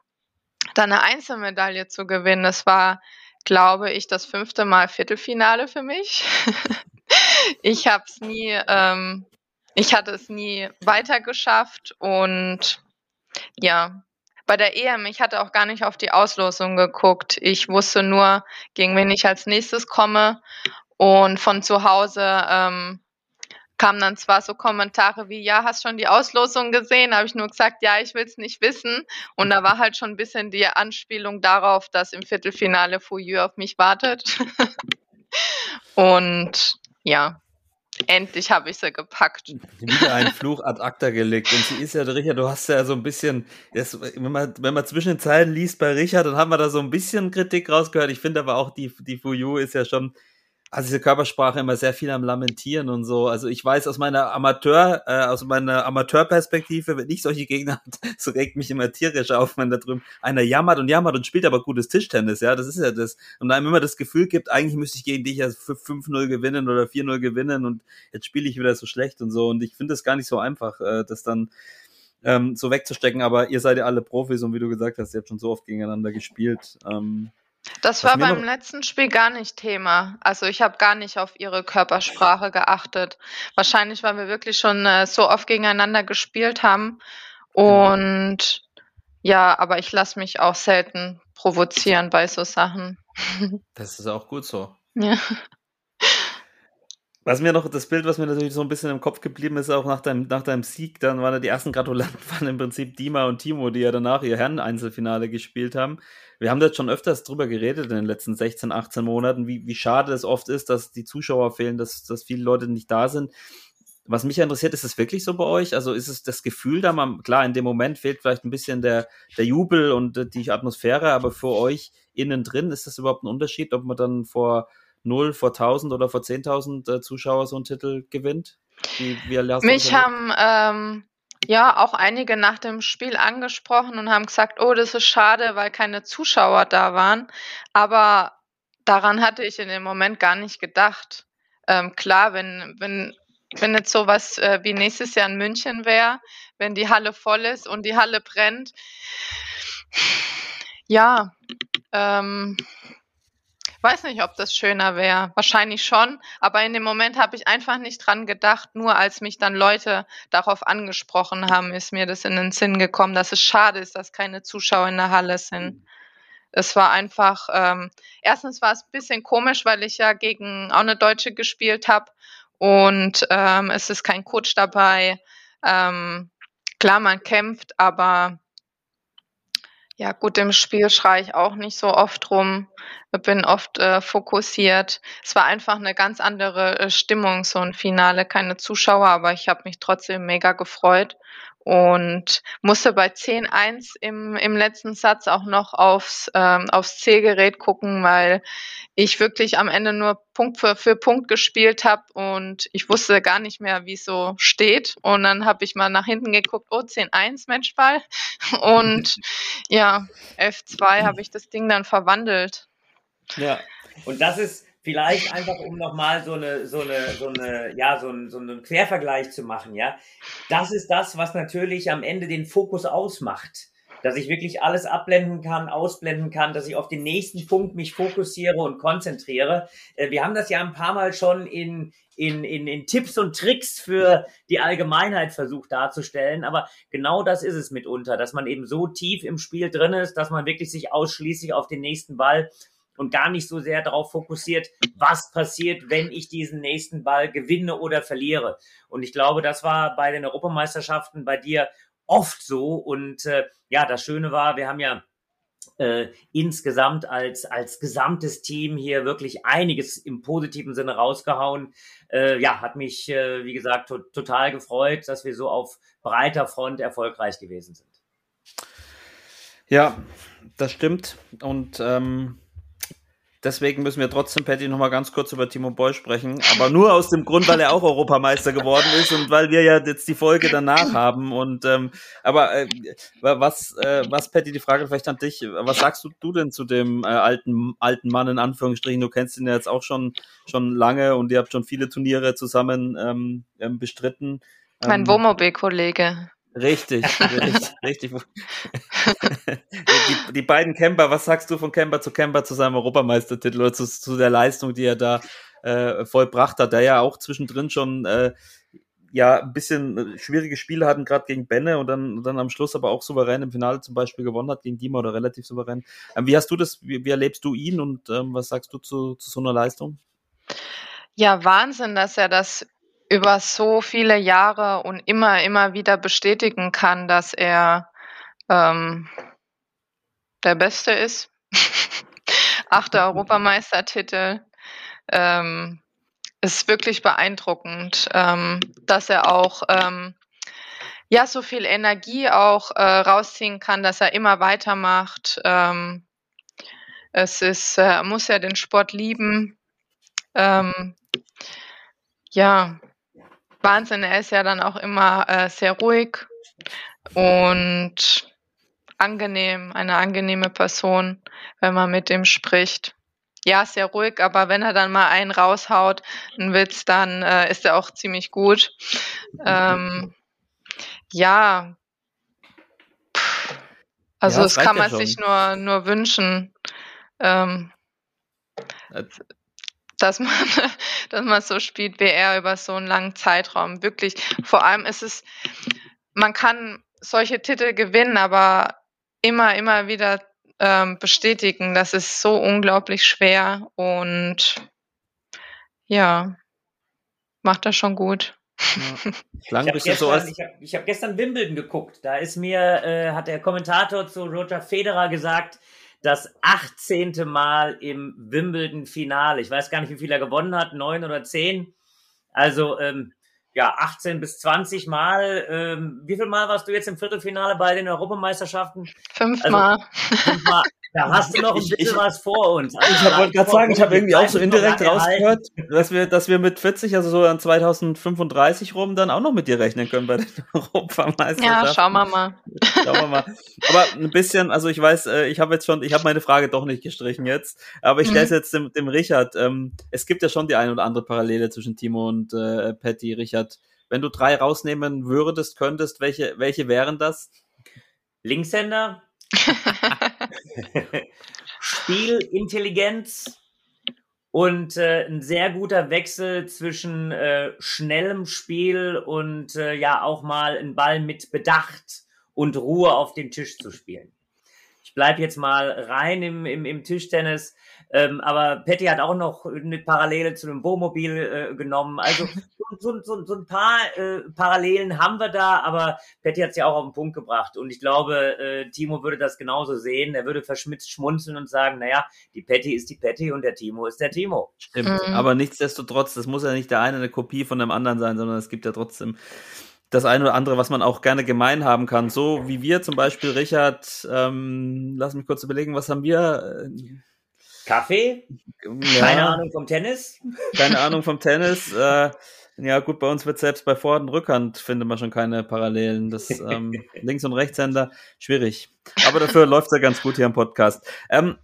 da eine Einzelmedaille zu gewinnen. Das war, glaube ich, das fünfte Mal Viertelfinale für mich. ich habe es nie, ähm, ich hatte es nie weiter geschafft und ja, bei der EM, ich hatte auch gar nicht auf die Auslosung geguckt. Ich wusste nur, gegen wen ich als nächstes komme und von zu Hause ähm, kamen dann zwar so Kommentare wie, ja, hast schon die Auslosung gesehen? Habe ich nur gesagt, ja, ich will es nicht wissen. Und da war halt schon ein bisschen die Anspielung darauf, dass im Viertelfinale Fouilleux auf mich wartet. Und ja, endlich habe ich sie gepackt. Wieder ein Fluch ad acta gelegt. Und sie ist ja, Richard, du hast ja so ein bisschen, das, wenn, man, wenn man zwischen den Zeilen liest bei Richard, dann haben wir da so ein bisschen Kritik rausgehört. Ich finde aber auch, die, die Fouilleux ist ja schon also diese Körpersprache immer sehr viel am Lamentieren und so. Also ich weiß aus meiner Amateur, äh, aus meiner Amateurperspektive, wenn ich solche Gegner hat, so regt mich immer tierisch auf, wenn da drüben einer jammert und jammert und spielt aber gutes Tischtennis, ja, das ist ja das. Und einem immer das Gefühl gibt, eigentlich müsste ich gegen dich ja 5-0 gewinnen oder 4-0 gewinnen und jetzt spiele ich wieder so schlecht und so. Und ich finde es gar nicht so einfach, äh, das dann ähm, so wegzustecken, aber ihr seid ja alle Profis und wie du gesagt hast, ihr habt schon so oft gegeneinander gespielt. Ähm, das war beim letzten Spiel gar nicht Thema. Also ich habe gar nicht auf ihre Körpersprache geachtet. Wahrscheinlich, weil wir wirklich schon äh, so oft gegeneinander gespielt haben. Genau. Und ja, aber ich lasse mich auch selten provozieren bei so Sachen. Das ist auch gut so. Ja. Was mir noch, das Bild, was mir natürlich so ein bisschen im Kopf geblieben ist, auch nach deinem, nach deinem Sieg, dann waren ja die ersten Gratulanten, waren im Prinzip Dima und Timo, die ja danach ihr Herren-Einzelfinale gespielt haben. Wir haben da schon öfters drüber geredet in den letzten 16, 18 Monaten, wie, wie schade es oft ist, dass die Zuschauer fehlen, dass, dass viele Leute nicht da sind. Was mich interessiert, ist es wirklich so bei euch? Also ist es das Gefühl da mal, klar, in dem Moment fehlt vielleicht ein bisschen der, der Jubel und die Atmosphäre, aber für euch innen drin, ist das überhaupt ein Unterschied, ob man dann vor 0 vor 1000 oder vor 10.000 äh, Zuschauer so einen Titel gewinnt? Wie, wie Mich haben ähm, ja auch einige nach dem Spiel angesprochen und haben gesagt, oh, das ist schade, weil keine Zuschauer da waren. Aber daran hatte ich in dem Moment gar nicht gedacht. Ähm, klar, wenn, wenn, wenn jetzt sowas äh, wie nächstes Jahr in München wäre, wenn die Halle voll ist und die Halle brennt, ja, ähm, Weiß nicht, ob das schöner wäre. Wahrscheinlich schon. Aber in dem Moment habe ich einfach nicht dran gedacht. Nur als mich dann Leute darauf angesprochen haben, ist mir das in den Sinn gekommen, dass es schade ist, dass keine Zuschauer in der Halle sind. Es war einfach, ähm, erstens war es ein bisschen komisch, weil ich ja gegen auch eine Deutsche gespielt habe und ähm, es ist kein Coach dabei. Ähm, klar, man kämpft, aber ja, gut, im Spiel schreie ich auch nicht so oft rum, bin oft äh, fokussiert. Es war einfach eine ganz andere äh, Stimmung, so ein Finale, keine Zuschauer, aber ich habe mich trotzdem mega gefreut und musste bei 10-1 im, im letzten Satz auch noch aufs, ähm, aufs Zählgerät gucken, weil ich wirklich am Ende nur Punkt für, für Punkt gespielt habe und ich wusste gar nicht mehr, wie es so steht. Und dann habe ich mal nach hinten geguckt, oh, 10-1 Matchball. Und ja, 11-2 habe ich das Ding dann verwandelt. Ja, und das ist, vielleicht einfach, um nochmal so eine, so eine, so eine, ja, so, ein, so einen Quervergleich zu machen, ja. Das ist das, was natürlich am Ende den Fokus ausmacht. dass ich wirklich alles abblenden kann, ausblenden kann, dass ich auf den nächsten Punkt mich fokussiere und konzentriere. Äh, wir haben das ja ein paar Mal schon in, in, in, in Tipps und Tricks für die Allgemeinheit versucht darzustellen. Aber genau das ist es mitunter, dass man eben so tief im Spiel drin ist, dass man wirklich sich ausschließlich auf den nächsten Ball und gar nicht so sehr darauf fokussiert, was passiert, wenn ich diesen nächsten Ball gewinne oder verliere. Und ich glaube, das war bei den Europameisterschaften bei dir oft so. Und äh, ja, das Schöne war, wir haben ja äh, insgesamt als, als gesamtes Team hier wirklich einiges im positiven Sinne rausgehauen. Äh, ja, hat mich, äh, wie gesagt, to total gefreut, dass wir so auf breiter Front erfolgreich gewesen sind. Ja, das stimmt. Und ähm, Deswegen müssen wir trotzdem, Patty, noch mal ganz kurz über Timo Boy sprechen. Aber nur aus dem Grund, weil er auch Europameister geworden ist und weil wir ja jetzt die Folge danach haben. Und ähm, aber äh, was, äh, was, Patty, die Frage vielleicht an dich. Was sagst du, du denn zu dem äh, alten, alten Mann in Anführungsstrichen? Du kennst ihn ja jetzt auch schon, schon lange und ihr habt schon viele Turniere zusammen ähm, ähm bestritten. Mein Ähm, Wohnmobil-Kollege. Richtig, richtig, richtig. die, die beiden Camper, was sagst du von Camper zu Camper zu seinem Europameistertitel oder zu, zu der Leistung, die er da äh, vollbracht hat, der ja auch zwischendrin schon äh, ja ein bisschen schwierige Spiele hatten, gerade gegen Benne und dann, dann am Schluss aber auch souverän im Finale zum Beispiel gewonnen hat gegen Dima oder relativ souverän. Ähm, wie hast du das, wie, wie erlebst du ihn und ähm, was sagst du zu, zu so einer Leistung? Ja, Wahnsinn, dass er das über so viele Jahre und immer, immer wieder bestätigen kann, dass er ähm, der Beste ist. Achter Europameistertitel. Ähm, ist wirklich beeindruckend, ähm, dass er auch ähm, ja so viel Energie auch äh, rausziehen kann, dass er immer weitermacht. Ähm, es ist, er muss ja den Sport lieben. Ähm, ja, Wahnsinn. Er ist ja dann auch immer äh, sehr ruhig und angenehm, eine angenehme Person, wenn man mit ihm spricht. Ja, sehr ruhig, aber wenn er dann mal einen raushaut, einen Witz, dann äh, ist er auch ziemlich gut. Ähm, ja, also Ja, das das kann reicht ja man sich nur, nur wünschen. Ähm, Äh, dass man, dass man so spielt wie er über so einen langen Zeitraum. Wirklich. Vor allem ist es, man kann solche Titel gewinnen, aber immer, immer wieder ähm, bestätigen, das ist so unglaublich schwer und ja, macht das schon gut. Klang Ich habe so gestern, ich hab, ich hab gestern Wimbledon geguckt. Da ist mir, äh, hat der Kommentator zu Roger Federer gesagt, das 18. Mal im Wimbledon-Finale. Ich weiß gar nicht, wie viel er gewonnen hat, neun oder zehn. Also, ähm, ja, 18 bis 20 Mal. Ähm, wie viel Mal warst du jetzt im Viertelfinale bei den Europameisterschaften? Fünfmal. Fünfmal. Da hast du noch ein bisschen ich- was vor uns. Also, Ich wollte gerade sagen, ich habe irgendwie auch so indirekt rausgehört. dass wir, dass wir mit 40, also so an 2035 rum, dann auch noch mit dir rechnen können bei den Europameisterschaften. Ja, schauen wir mal. Schauen wir mal. Aber ein bisschen, also ich weiß, äh, ich habe jetzt schon, ich habe meine Frage doch nicht gestrichen jetzt, aber ich stelle es jetzt dem, dem Richard. Ähm, es gibt ja schon die eine oder andere Parallele zwischen Timo und äh, Patty. Richard, wenn du drei rausnehmen würdest, könntest, welche, welche wären das? Linkshänder, Spielintelligenz und äh, ein sehr guter Wechsel zwischen äh, schnellem Spiel und äh, ja auch mal einen Ball mit Bedacht und Ruhe auf den Tisch zu spielen. Ich bleibe jetzt mal rein im, im, im Tischtennis, ähm, aber Patty hat auch noch eine Parallele zu dem Wohnmobil äh, genommen. Also so, so, so ein paar äh, Parallelen haben wir da, aber Patty hat es ja auch auf den Punkt gebracht. Und ich glaube, äh, Timo würde das genauso sehen. Er würde verschmitzt schmunzeln und sagen, naja, die Patty ist die Patty und der Timo ist der Timo. Stimmt. Mhm. Aber nichtsdestotrotz, das muss ja nicht der eine eine Kopie von dem anderen sein, sondern es gibt ja trotzdem das eine oder andere, was man auch gerne gemein haben kann. So wie wir zum Beispiel, Richard, ähm, lass mich kurz überlegen, was haben wir? Kaffee? Äh, Keine ja, Ahnung vom Tennis? keine Ahnung vom Tennis. Äh, ja, gut, bei uns wird selbst bei Vor- und Rückhand findet man schon keine Parallelen. Das ähm, Links- und Rechtshänder, schwierig. Aber dafür läuft's ja ganz gut hier im Podcast. Ähm,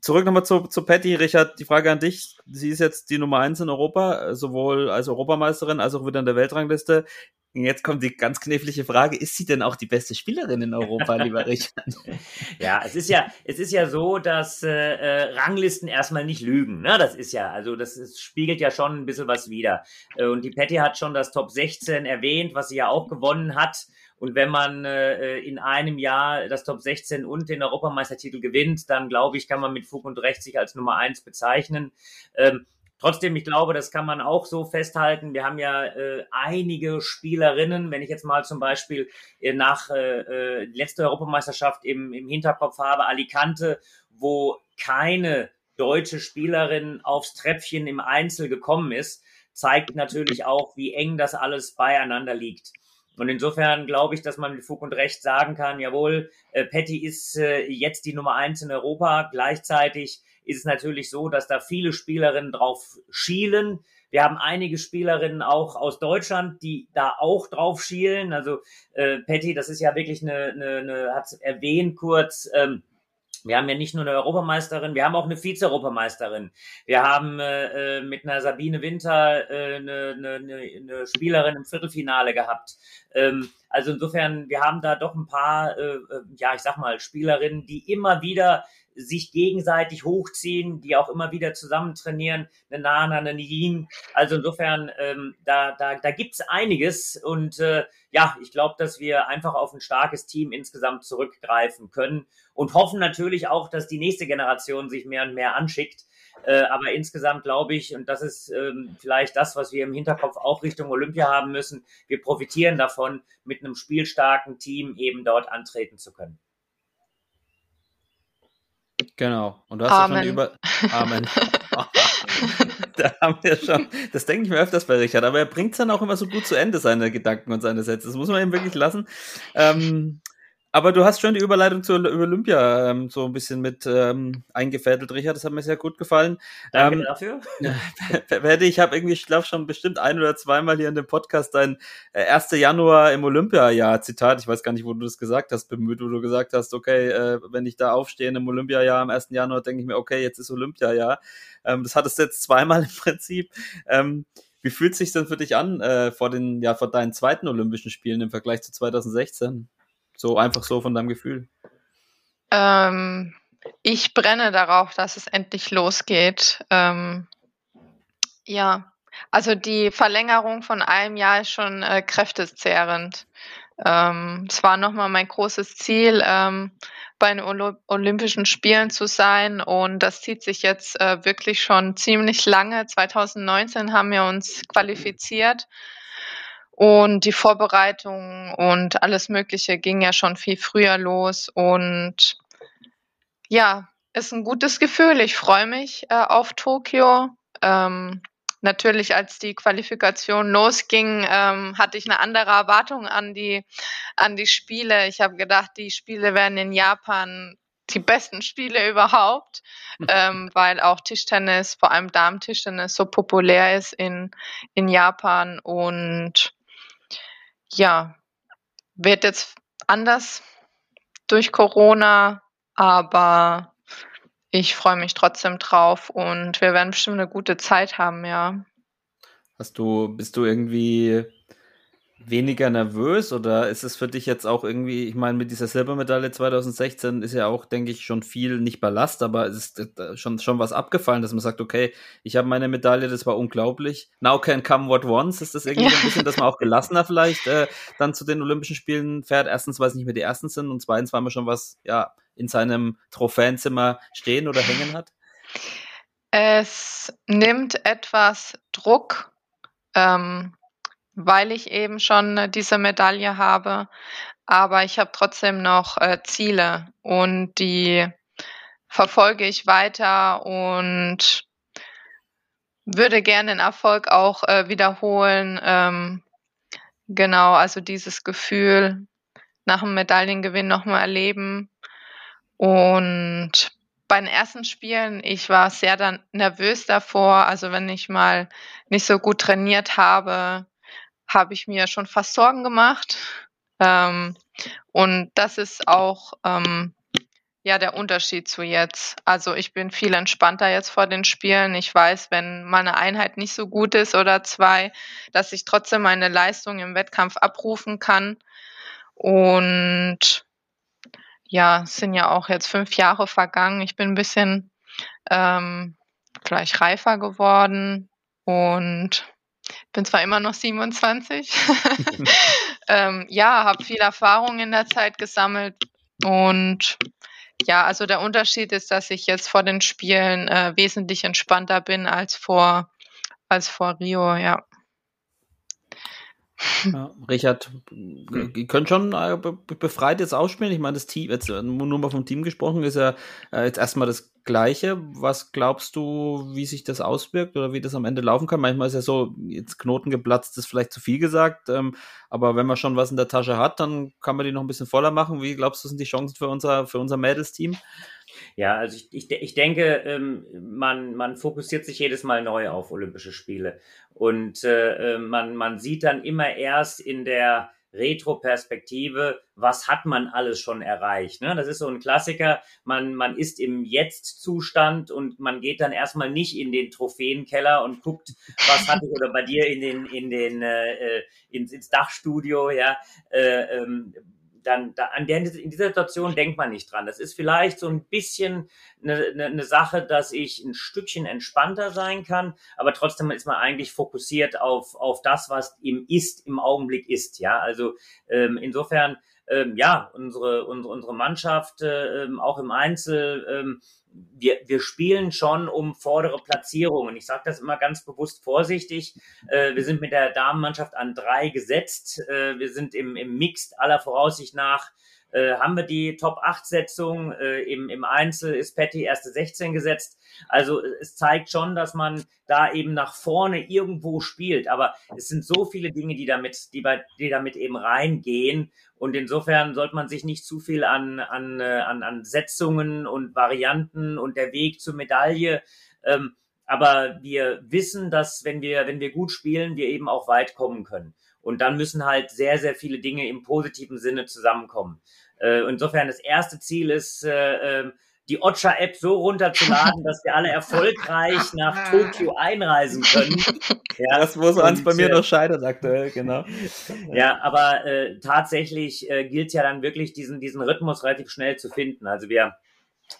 zurück nochmal zu, zu Patty. Richard, die Frage an dich. Sie ist jetzt die Nummer eins in Europa, sowohl als Europameisterin als auch wieder in der Weltrangliste. Jetzt kommt die ganz knifflige Frage, ist sie denn auch die beste Spielerin in Europa, lieber Richard? Ja, es ist ja, es ist ja so, dass äh, äh, Ranglisten erstmal nicht lügen. Ne? Das ist ja, also das ist, spiegelt ja schon ein bisschen was wider. Äh, und die Patty hat schon das Top 16 erwähnt, was sie ja auch gewonnen hat. Und wenn man äh, in einem Jahr das Top 16 und den Europameistertitel gewinnt, dann glaube ich, kann man mit Fug und Recht sich als Nummer eins bezeichnen. Ähm, Trotzdem, ich glaube, das kann man auch so festhalten. Wir haben ja äh, einige Spielerinnen, wenn ich jetzt mal zum Beispiel äh, nach äh, äh, letzter Europameisterschaft im, im Hinterkopf habe, Alicante, wo keine deutsche Spielerin aufs Treppchen im Einzel gekommen ist, zeigt natürlich auch, wie eng das alles beieinander liegt. Und insofern glaube ich, dass man mit Fug und Recht sagen kann, jawohl, äh, Patty ist äh, jetzt die Nummer eins in Europa. Gleichzeitig ist es natürlich so, dass da viele Spielerinnen drauf schielen. Wir haben einige Spielerinnen auch aus Deutschland, die da auch drauf schielen. Also äh, Patty, das ist ja wirklich eine, eine, eine hat erwähnt kurz, ähm, wir haben ja nicht nur eine Europameisterin, wir haben auch eine Vize-Europameisterin. Wir haben äh, äh mit einer Sabine Winter äh, eine, eine, eine Spielerin im Viertelfinale gehabt. Ähm, also insofern, wir haben da doch ein paar, äh, äh ja, ich sag mal, Spielerinnen, die immer wieder sich gegenseitig hochziehen, die auch immer wieder zusammen trainieren, eine Nana, eine Yin. Also insofern, ähm, da, da, da gibt's einiges und äh, ja, ich glaube, dass wir einfach auf ein starkes Team insgesamt zurückgreifen können und hoffen natürlich auch, dass die nächste Generation sich mehr und mehr anschickt. Äh, aber insgesamt glaube ich, und das ist ähm, vielleicht das, was wir im Hinterkopf auch Richtung Olympia haben müssen, wir profitieren davon, mit einem spielstarken Team eben dort antreten zu können. Genau. Und du hast Amen. ja schon über. Amen. da haben wir schon. Das denke ich mir öfters bei Richard, aber er bringt es dann auch immer so gut zu Ende, seine Gedanken und seine Sätze. Das muss man ihm wirklich lassen. Ähm, aber du hast schon die Überleitung zur Olympia ähm, so ein bisschen mit ähm, eingefädelt, Richard. Das hat mir sehr gut gefallen. Danke ähm, dafür. Werde ich habe irgendwie, ich glaube schon bestimmt ein oder zweimal hier in dem Podcast dein äh, 1. Januar im Olympiajahr Zitat. Ich weiß gar nicht, wo du das gesagt hast, bemüht, wo du gesagt hast, okay, äh, wenn ich da aufstehe im Olympiajahr am 1. Januar, denke ich mir, okay, jetzt ist Olympiajahr. Ähm, das hattest du jetzt zweimal im Prinzip. Ähm, wie fühlt es sich denn für dich an äh, vor den, ja, vor deinen zweiten Olympischen Spielen im Vergleich zu 2016? So einfach so von deinem Gefühl. Ähm, ich brenne darauf, dass es endlich losgeht. Ähm, ja, also die Verlängerung von einem Jahr ist schon äh, kräftezehrend. Ähm, es war nochmal mein großes Ziel, ähm, bei den Olympischen Spielen zu sein und das zieht sich jetzt äh, wirklich schon ziemlich lange. 2019 haben wir uns qualifiziert und die Vorbereitung und alles Mögliche ging ja schon viel früher los. Und ja, ist ein gutes Gefühl. Ich freue mich äh, auf Tokio. Ähm, natürlich, als die Qualifikation losging, ähm, hatte ich eine andere Erwartung an die, an die Spiele. Ich habe gedacht, die Spiele werden in Japan die besten Spiele überhaupt, ähm, weil auch Tischtennis, vor allem Damen-Tischtennis, so populär ist in, in Japan. Und ja, wird jetzt anders durch Corona, aber ich freue mich trotzdem drauf und wir werden bestimmt eine gute Zeit haben, ja. Hast du, bist du irgendwie weniger nervös oder ist es für dich jetzt auch irgendwie, ich meine, mit dieser Silbermedaille 2016 ist ja auch, denke ich, schon viel, nicht Ballast, aber es ist äh, schon, schon was abgefallen, dass man sagt, okay, ich habe meine Medaille, das war unglaublich. Now can come what wants. Ist das irgendwie ja. ein bisschen, dass man auch gelassener vielleicht äh, dann zu den Olympischen Spielen fährt? Erstens, weil es nicht mehr die ersten sind und zweitens, weil man schon was, ja, in seinem Trophäenzimmer stehen oder hängen hat? Es nimmt etwas Druck. Ähm, weil ich eben schon äh, diese Medaille habe. Aber ich habe trotzdem noch äh, Ziele und die verfolge ich weiter und würde gerne den Erfolg auch äh, wiederholen. Ähm, genau, also dieses Gefühl nach dem Medaillengewinn nochmal erleben. Und bei den ersten Spielen, ich war sehr dann nervös davor. Also wenn ich mal nicht so gut trainiert habe, habe ich mir schon fast Sorgen gemacht. Ähm, und das ist auch ähm, ja der Unterschied zu jetzt. Also ich bin viel entspannter jetzt vor den Spielen. Ich weiß, wenn meine Einheit nicht so gut ist oder zwei, dass ich trotzdem meine Leistung im Wettkampf abrufen kann. Und ja, es sind ja auch jetzt fünf Jahre vergangen. Ich bin ein bisschen ähm, vielleicht reifer geworden und bin zwar immer noch 27. ähm, ja, habe viel Erfahrung in der Zeit gesammelt und ja, also der Unterschied ist, dass ich jetzt vor den Spielen äh, wesentlich entspannter bin als vor als vor Rio, ja. Ja, Richard, ihr könnt schon äh, befreit jetzt ausspielen. Ich meine, das Team, jetzt äh, nur mal vom Team gesprochen, ist ja äh, jetzt erstmal das Gleiche. Was glaubst du, wie sich das auswirkt oder wie das am Ende laufen kann? Manchmal ist ja so, jetzt Knoten geplatzt, ist vielleicht zu viel gesagt, ähm, aber wenn man schon was in der Tasche hat, dann kann man die noch ein bisschen voller machen. Wie glaubst du, sind die Chancen für unser, für unser Mädels-Team? Ja, also ich, ich, ich denke, ähm, man, man fokussiert sich jedes Mal neu auf Olympische Spiele. Und äh, äh, man, man sieht dann immer erst in der Retro-Perspektive, was hat man alles schon erreicht. Ne? Das ist so ein Klassiker. Man, man ist im Jetzt-Zustand und man geht dann erstmal nicht in den Trophäenkeller und guckt, was hatte ich oder bei dir in den, in den, äh, äh ins, ins Dachstudio, ja, äh, ähm, dann da, an der, in dieser Situation denkt man nicht dran. Das ist vielleicht so ein bisschen eine, eine, eine Sache, dass ich ein Stückchen entspannter sein kann, aber trotzdem ist man eigentlich fokussiert auf, auf das, was im Ist, im Augenblick ist. Ja, also ähm, insofern, ähm, ja, unsere, unsere, unsere Mannschaft, äh, ähm, auch im Einzel, ähm, wir, wir spielen schon um vordere Platzierungen. Ich sage das immer ganz bewusst vorsichtig. Äh, wir sind mit der Damenmannschaft an drei gesetzt. Äh, wir sind im, im Mixed aller Voraussicht nach. Äh, haben wir die Top-8-Setzung. Äh, im, Im Einzel ist Patty erste 16 gesetzt. Also es zeigt schon, dass man da eben nach vorne irgendwo spielt. Aber es sind so viele Dinge, die damit, die, bei, die damit eben reingehen. Und insofern sollte man sich nicht zu viel an, an, äh, an, an Setzungen und Varianten und der Weg zur Medaille. Ähm, aber wir wissen, dass wenn wir, wenn wir gut spielen, wir eben auch weit kommen können. Und dann müssen halt sehr, sehr viele Dinge im positiven Sinne zusammenkommen. Äh, insofern das erste Ziel ist, äh, ähm, die Ocha-App so runterzuladen, dass wir alle erfolgreich nach Tokio einreisen können. Ja, das, wo so eins bei mir äh, noch scheitert aktuell, genau. Ja, aber äh, tatsächlich äh, gilt ja dann wirklich, diesen, diesen Rhythmus relativ schnell zu finden. Also wir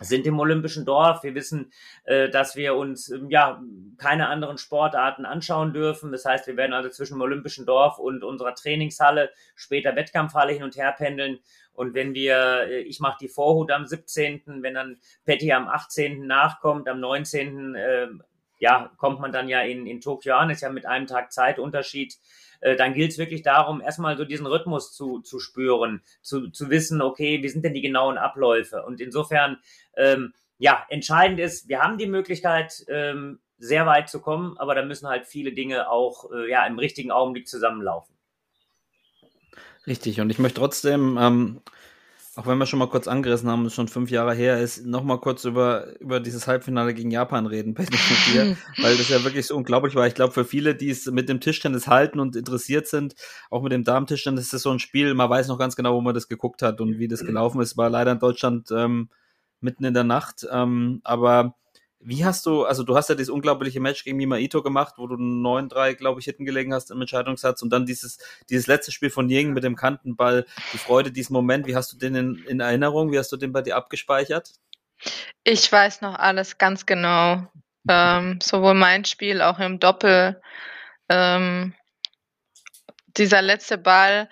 sind im Olympischen Dorf. Wir wissen, äh, dass wir uns ähm, ja keine anderen Sportarten anschauen dürfen. Das heißt, wir werden also zwischen dem Olympischen Dorf und unserer Trainingshalle, später Wettkampfhalle hin und her pendeln. Und wenn wir, äh, ich mache die Vorhut am 17., wenn dann Patty am 18. nachkommt, am 19. Äh, ja, kommt man dann ja in, in Tokio an, ist ja mit einem Tag Zeitunterschied äh, dann gilt es wirklich darum, erstmal so diesen Rhythmus zu, zu spüren, zu, zu wissen, okay, wie sind denn die genauen Abläufe? Und insofern, ähm, ja, entscheidend ist, wir haben die Möglichkeit, ähm, sehr weit zu kommen, aber da müssen halt viele Dinge auch äh, ja, im richtigen Augenblick zusammenlaufen. Richtig, und ich möchte trotzdem, ähm, auch wenn wir schon mal kurz angerissen haben, schon fünf Jahre her ist, noch mal kurz über, über dieses Halbfinale gegen Japan reden, mit dir, weil das ja wirklich so unglaublich war. Ich glaube, für viele, die es mit dem Tischtennis halten und interessiert sind, auch mit dem Damentischtennis, ist das so ein Spiel, man weiß noch ganz genau, wo man das geguckt hat und wie das gelaufen ist. War leider in Deutschland ähm, mitten in der Nacht, ähm, aber wie hast du, also du hast ja dieses unglaubliche Match gegen Mima Ito gemacht, wo du 9-3, glaube ich, hinten gelegen hast im Entscheidungssatz und dann dieses, dieses letzte Spiel von Ying mit dem Kantenball, die Freude, diesen Moment, wie hast du den in, in Erinnerung? Wie hast du den bei dir abgespeichert? Ich weiß noch alles ganz genau. Ähm, sowohl mein Spiel, auch im Doppel. Ähm, dieser letzte Ball,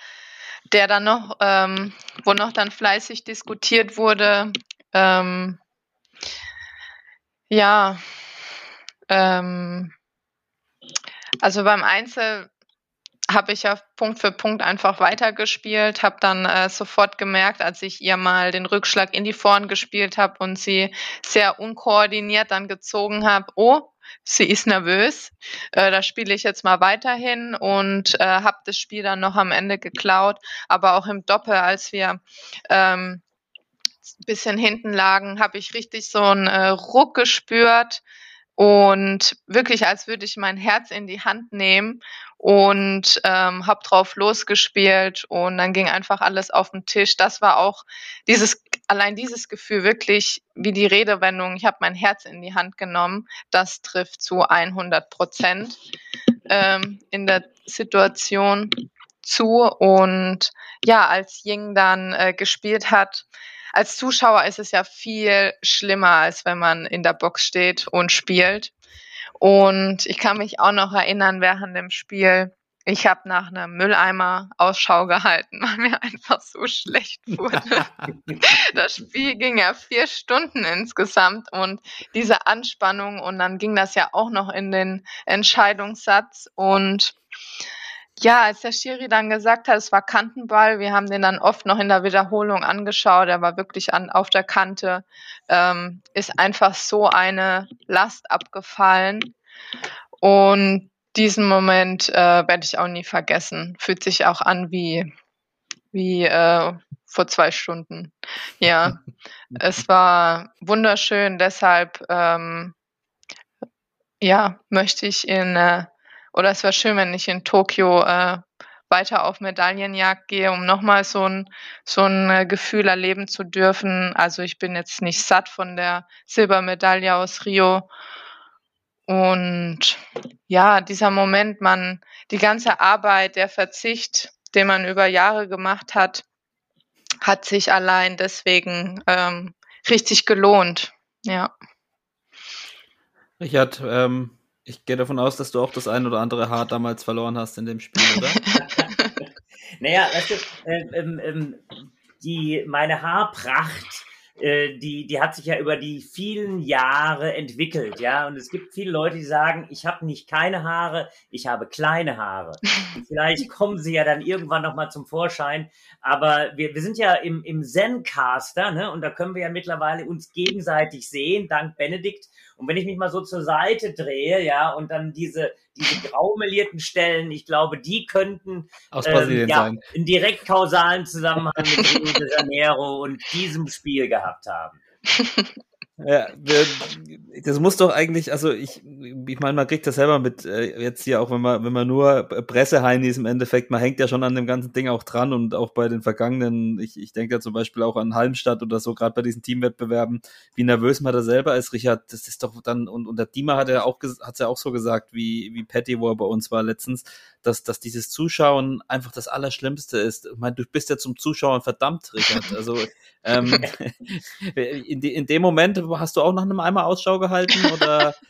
der dann noch, ähm, wo noch dann fleißig diskutiert wurde, ähm, ja, ähm, also beim Einzel habe ich ja Punkt für Punkt einfach weitergespielt, habe dann äh, sofort gemerkt, als ich ihr mal den Rückschlag in die Vorn gespielt habe und sie sehr unkoordiniert dann gezogen habe, oh, sie ist nervös, äh, da spiele ich jetzt mal weiterhin und äh, habe das Spiel dann noch am Ende geklaut, aber auch im Doppel, als wir ähm, bisschen hinten lagen, habe ich richtig so einen äh, Ruck gespürt und wirklich, als würde ich mein Herz in die Hand nehmen und ähm, habe drauf losgespielt und dann ging einfach alles auf den Tisch. Das war auch dieses, allein dieses Gefühl wirklich wie die Redewendung, ich habe mein Herz in die Hand genommen, das trifft zu 100 Prozent ähm, in der Situation zu und ja, als Ying dann äh, gespielt hat, als Zuschauer ist es ja viel schlimmer, als wenn man in der Box steht und spielt. Und ich kann mich auch noch erinnern während dem Spiel, ich habe nach einem Mülleimer Ausschau gehalten, weil mir einfach so schlecht wurde. das Spiel ging ja vier Stunden insgesamt und diese Anspannung und dann ging das ja auch noch in den Entscheidungssatz und ja, als der Schiri dann gesagt hat, es war Kantenball, wir haben den dann oft noch in der Wiederholung angeschaut, er war wirklich an, auf der Kante, ähm, ist einfach so eine Last abgefallen. Und diesen Moment äh, werde ich auch nie vergessen. Fühlt sich auch an wie, wie äh, vor zwei Stunden. Ja, es war wunderschön, deshalb ähm, ja, möchte ich in äh, oder es wäre schön, wenn ich in Tokio äh, weiter auf Medaillenjagd gehe, um nochmal so ein, so ein äh, Gefühl erleben zu dürfen. Also ich bin jetzt nicht satt von der Silbermedaille aus Rio. Und ja, dieser Moment, man, die ganze Arbeit, der Verzicht, den man über Jahre gemacht hat, hat sich allein deswegen ähm, richtig gelohnt. Ja. Richard, ähm, ich gehe davon aus, dass du auch das ein oder andere Haar damals verloren hast in dem Spiel, oder? naja, weißt du, äh, äh, die, meine Haarpracht, äh, die, die hat sich ja über die vielen Jahre entwickelt, ja. Und es gibt viele Leute, die sagen, ich habe nicht keine Haare, ich habe kleine Haare. Und vielleicht kommen sie ja dann irgendwann nochmal zum Vorschein. Aber wir, wir sind ja im, im Zencaster, ne? Und da können wir ja mittlerweile uns gegenseitig sehen, dank Benedikt. Und wenn ich mich mal so zur Seite drehe, ja, und dann diese, diese graumelierten Stellen, ich glaube, die könnten Aus Brasilien ähm, ja, sein. einen direkt kausalen Zusammenhang mit Rio de Janeiro und diesem Spiel gehabt haben. Ja, das muss doch eigentlich, also ich, ich meine, man kriegt das selber mit, äh, jetzt hier auch, wenn man, wenn man nur Presseheinis im Endeffekt, man hängt ja schon an dem ganzen Ding auch dran und auch bei den vergangenen, ich, ich denke ja zum Beispiel auch an Halmstadt oder so, gerade bei diesen Teamwettbewerben, wie nervös man da selber ist, Richard, das ist doch dann, und, und der Dima hat ja auch, hat ja auch so gesagt, wie, wie Patty, wo er bei uns war letztens, dass, dass dieses Zuschauen einfach das Allerschlimmste ist. Ich meine, du bist ja zum Zuschauen verdammt, Richard. Also ähm, in, de, in dem Moment hast du auch nach einem Eimer Ausschau gehalten oder?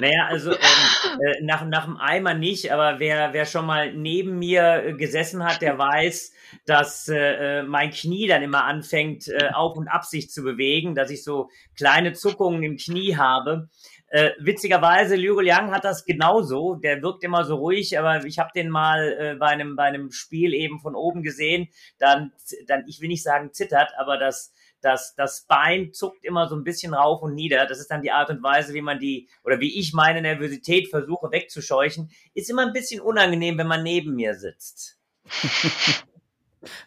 Naja, also ähm, äh, nach, nach dem Eimer nicht, aber wer, wer schon mal neben mir äh, gesessen hat, der weiß, dass äh, äh, mein Knie dann immer anfängt, äh, auf und ab sich zu bewegen, dass ich so kleine Zuckungen im Knie habe. Äh, witzigerweise, Liu Liang hat das genauso. Der wirkt immer so ruhig, aber ich habe den mal äh, bei, einem, bei einem Spiel eben von oben gesehen. Dann, dann, ich will nicht sagen zittert, aber das, das, das Bein zuckt immer so ein bisschen rauf und nieder. Das ist dann die Art und Weise, wie man die, oder wie ich meine Nervosität versuche wegzuscheuchen. Ist immer ein bisschen unangenehm, wenn man neben mir sitzt.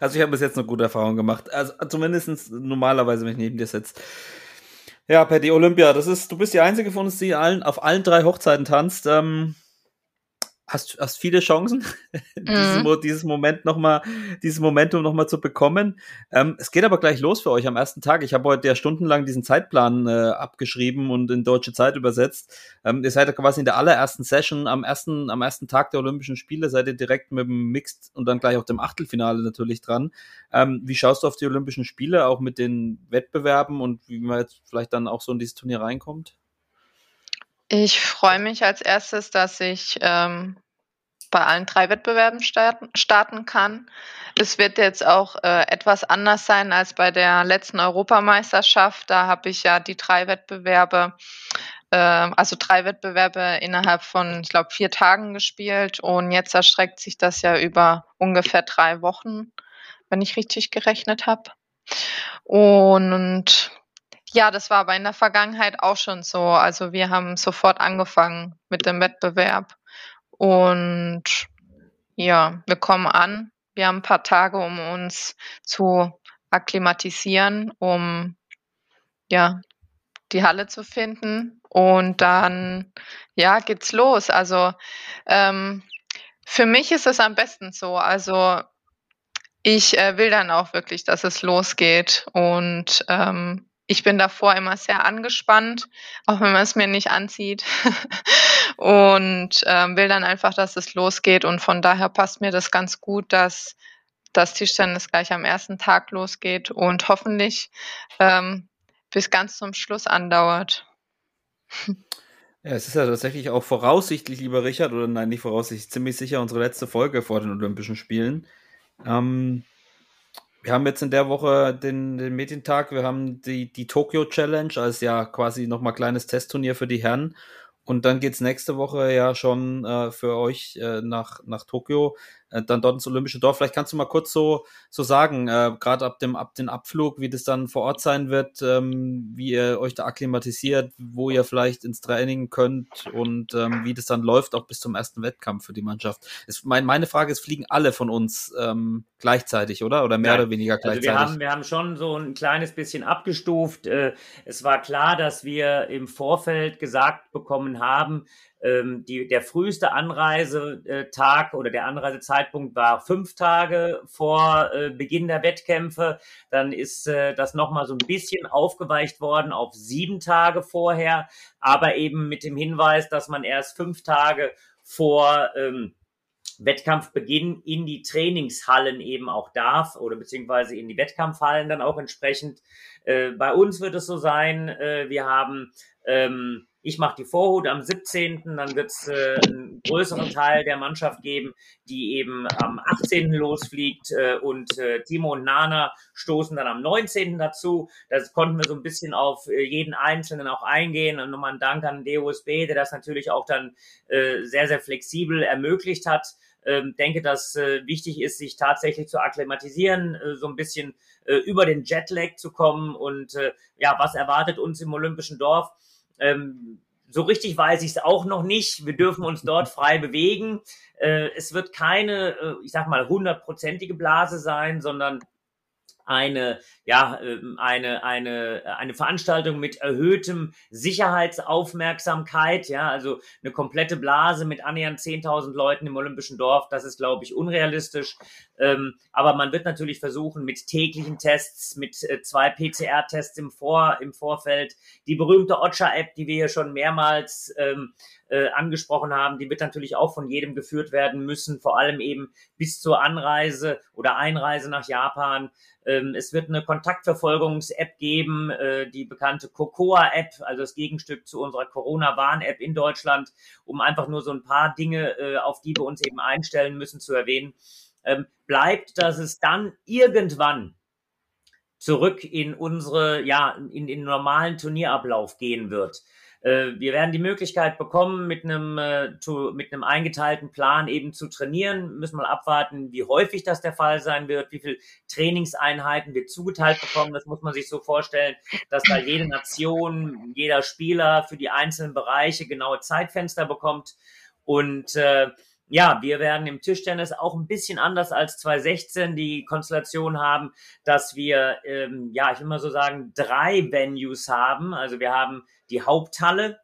Also ich habe bis jetzt eine gute Erfahrung gemacht. Also zumindest normalerweise, wenn ich neben dir sitze. Ja, Patty, Olympia, das ist, du bist die einzige von uns, die allen, auf allen drei Hochzeiten tanzt. Ähm, hast, hast viele Chancen, dieses, Mhm. Mo- dieses Moment noch mal, dieses Momentum nochmal zu bekommen. Ähm, es geht aber gleich los für euch am ersten Tag. Ich habe heute ja stundenlang diesen Zeitplan äh, abgeschrieben und in deutsche Zeit übersetzt. Ähm, ihr seid ja quasi in der allerersten Session am ersten, am ersten Tag der Olympischen Spiele, seid ihr direkt mit dem Mixed und dann gleich auch dem Achtelfinale natürlich dran. Ähm, wie schaust du auf die Olympischen Spiele, auch mit den Wettbewerben und wie man jetzt vielleicht dann auch so in dieses Turnier reinkommt? Ich freue mich als erstes, dass ich ähm, bei allen drei Wettbewerben starten, starten kann. Es wird jetzt auch äh, etwas anders sein als bei der letzten Europameisterschaft. Da habe ich ja die drei Wettbewerbe, äh, also drei Wettbewerbe innerhalb von, ich glaube, vier Tagen gespielt. Und jetzt erstreckt sich das ja über ungefähr drei Wochen, wenn ich richtig gerechnet habe. Und ja, das war aber in der Vergangenheit auch schon so. Also wir haben sofort angefangen mit dem Wettbewerb. Und ja, wir kommen an. Wir haben ein paar Tage, um uns zu akklimatisieren, um ja die Halle zu finden. Und dann, ja, geht's los. Also ähm, für mich ist es am besten so. Also ich äh, will dann auch wirklich, dass es losgeht. Und ähm, ich bin davor immer sehr angespannt, auch wenn man es mir nicht ansieht. und ähm, will dann einfach, dass es losgeht. Und von daher passt mir das ganz gut, dass das Tischtennis gleich am ersten Tag losgeht und hoffentlich ähm, bis ganz zum Schluss andauert. Ja, es ist ja tatsächlich auch voraussichtlich, lieber Richard, oder nein, nicht voraussichtlich, ziemlich sicher unsere letzte Folge vor den Olympischen Spielen. Ähm, wir haben jetzt in der Woche den, den Medientag, wir haben die, die Tokyo Challenge als ja quasi nochmal kleines Testturnier für die Herren. Und dann geht's nächste Woche ja schon äh, für euch äh, nach, nach Tokio äh, dann dort ins Olympische Dorf. Vielleicht kannst du mal kurz so, so sagen, äh, gerade ab dem, ab dem Abflug, wie das dann vor Ort sein wird, ähm, wie ihr euch da akklimatisiert, wo ihr vielleicht ins Training könnt und ähm, wie das dann läuft, auch bis zum ersten Wettkampf für die Mannschaft. Es, mein, meine Frage ist, fliegen alle von uns ähm, gleichzeitig, oder? Oder mehr Nein. oder weniger gleichzeitig? Also wir, haben, wir haben schon so ein kleines bisschen abgestuft. Äh, es war klar, dass wir im Vorfeld gesagt bekommen haben, ähm, die, der früheste Anreisetag oder der Anreisezeitpunkt war fünf Tage vor äh, Beginn der Wettkämpfe. Dann ist äh, das nochmal so ein bisschen aufgeweicht worden auf sieben Tage vorher, aber eben mit dem Hinweis, dass man erst fünf Tage vor ähm, Wettkampfbeginn in die Trainingshallen eben auch darf oder beziehungsweise in die Wettkampfhallen dann auch entsprechend. Äh, bei uns wird es so sein, äh, wir haben ähm, ich mache die Vorhut am 17., dann wird es äh, einen größeren Teil der Mannschaft geben, die eben am 18. losfliegt äh, und äh, Timo und Nana stoßen dann am 19. dazu. Das konnten wir so ein bisschen auf äh, jeden Einzelnen auch eingehen und nochmal ein Dank an DOSB, der das natürlich auch dann äh, sehr, sehr flexibel ermöglicht hat. Ähm, denke, dass äh, wichtig ist, sich tatsächlich zu akklimatisieren, äh, so ein bisschen äh, über den Jetlag zu kommen und äh, ja, was erwartet uns im Olympischen Dorf? Ähm, so richtig weiß ich es auch noch nicht. Wir dürfen uns dort frei bewegen. Äh, es wird keine, äh, ich sag mal, hundertprozentige Blase sein, sondern eine, ja, ähm, eine, eine, eine Veranstaltung mit erhöhtem Sicherheitsaufmerksamkeit, ja, also eine komplette Blase mit annähernd 10.000 Leuten im Olympischen Dorf, das ist, glaube ich, unrealistisch. Ähm, aber man wird natürlich versuchen, mit täglichen Tests, mit äh, zwei PCR-Tests im, Vor, im Vorfeld, die berühmte Ocha-App, die wir hier schon mehrmals ähm, äh, angesprochen haben, die wird natürlich auch von jedem geführt werden müssen, vor allem eben bis zur Anreise oder Einreise nach Japan. Ähm, es wird eine Kontaktverfolgungs-App geben, äh, die bekannte Cocoa-App, also das Gegenstück zu unserer Corona-Warn-App in Deutschland, um einfach nur so ein paar Dinge, äh, auf die wir uns eben einstellen müssen, zu erwähnen. Ähm, bleibt, dass es dann irgendwann zurück in unsere, ja, in den normalen Turnierablauf gehen wird. Äh, wir werden die Möglichkeit bekommen, mit einem, äh, zu, mit einem eingeteilten Plan eben zu trainieren. Müssen mal abwarten, wie häufig das der Fall sein wird, wie viel Trainingseinheiten wir zugeteilt bekommen. Das muss man sich so vorstellen, dass da jede Nation, jeder Spieler für die einzelnen Bereiche genaue Zeitfenster bekommt. Und äh, ja, wir werden im Tischtennis auch ein bisschen anders als 2016 die Konstellation haben, dass wir, ähm, ja, ich will mal so sagen, drei Venues haben. Also wir haben die Haupthalle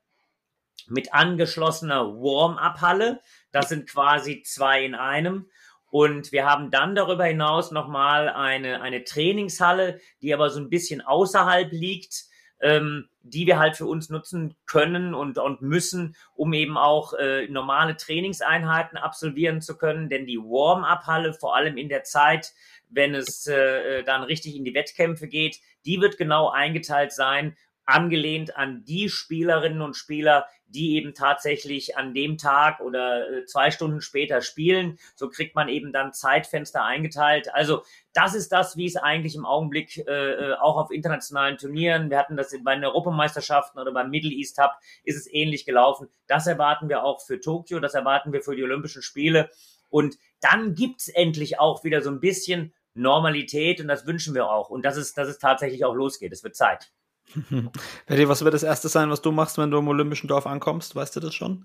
mit angeschlossener Warm-up-Halle. Das sind quasi zwei in einem. Und wir haben dann darüber hinaus nochmal eine, eine Trainingshalle, die aber so ein bisschen außerhalb liegt, ähm, die wir halt für uns nutzen können und, und müssen, um eben auch äh, normale Trainingseinheiten absolvieren zu können. Denn die Warm-up-Halle, vor allem in der Zeit, wenn es äh, dann richtig in die Wettkämpfe geht, die wird genau eingeteilt sein, angelehnt an die Spielerinnen und Spieler, die eben tatsächlich an dem Tag oder äh, zwei Stunden später spielen. So kriegt man eben dann Zeitfenster eingeteilt. Also das ist das, wie es eigentlich im Augenblick äh, äh, auch auf internationalen Turnieren, wir hatten das bei den Europameisterschaften oder beim Middle East Cup, ist es ähnlich gelaufen. Das erwarten wir auch für Tokio, das erwarten wir für die Olympischen Spiele. Und dann gibt's endlich auch wieder so ein bisschen Normalität und das wünschen wir auch. Und dass es, dass es tatsächlich auch losgeht. Es wird Zeit. Was wird das Erste sein, was du machst, wenn du im Olympischen Dorf ankommst? Weißt du das schon?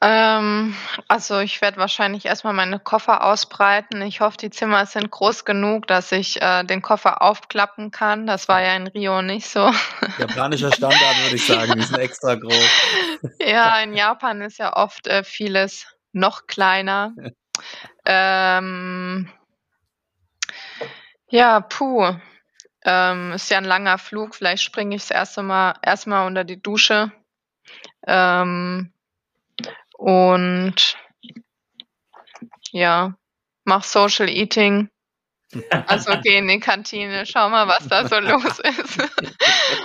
Ähm, also ich werde wahrscheinlich erstmal meine Koffer ausbreiten. Ich hoffe, die Zimmer sind groß genug, dass ich äh, den Koffer aufklappen kann. Das war ja in Rio nicht so. Japanischer Standard, würde ich sagen. Die sind extra groß. Ja, in Japan ist ja oft äh, vieles noch kleiner. Ähm, ja, puh. Ähm, ist ja ein langer Flug. Vielleicht springe ich das erste Mal erstmal unter die Dusche. Ähm, und ja, mach Social Eating. Also geh in die Kantine, schau mal, was da so los ist.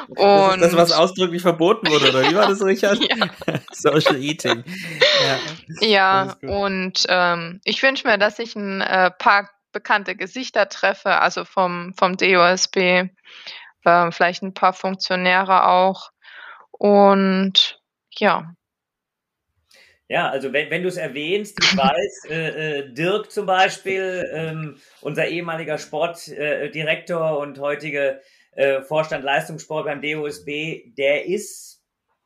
Das Und ist das, was ausdrücklich verboten wurde, oder wie war das, Richard? Ja. Social Eating. Ja. Ja, Das und ähm, ich wünsche mir, dass ich ein äh, paar bekannte Gesichter treffe, also vom, vom DOSB, äh, vielleicht ein paar Funktionäre auch. Und ja, Ja, also wenn, wenn du es erwähnst, ich weiß, äh, äh, Dirk zum Beispiel, ähm, unser ehemaliger Sportdirektor Direktor und heutige äh, Vorstand Leistungssport beim DOSB, der ist,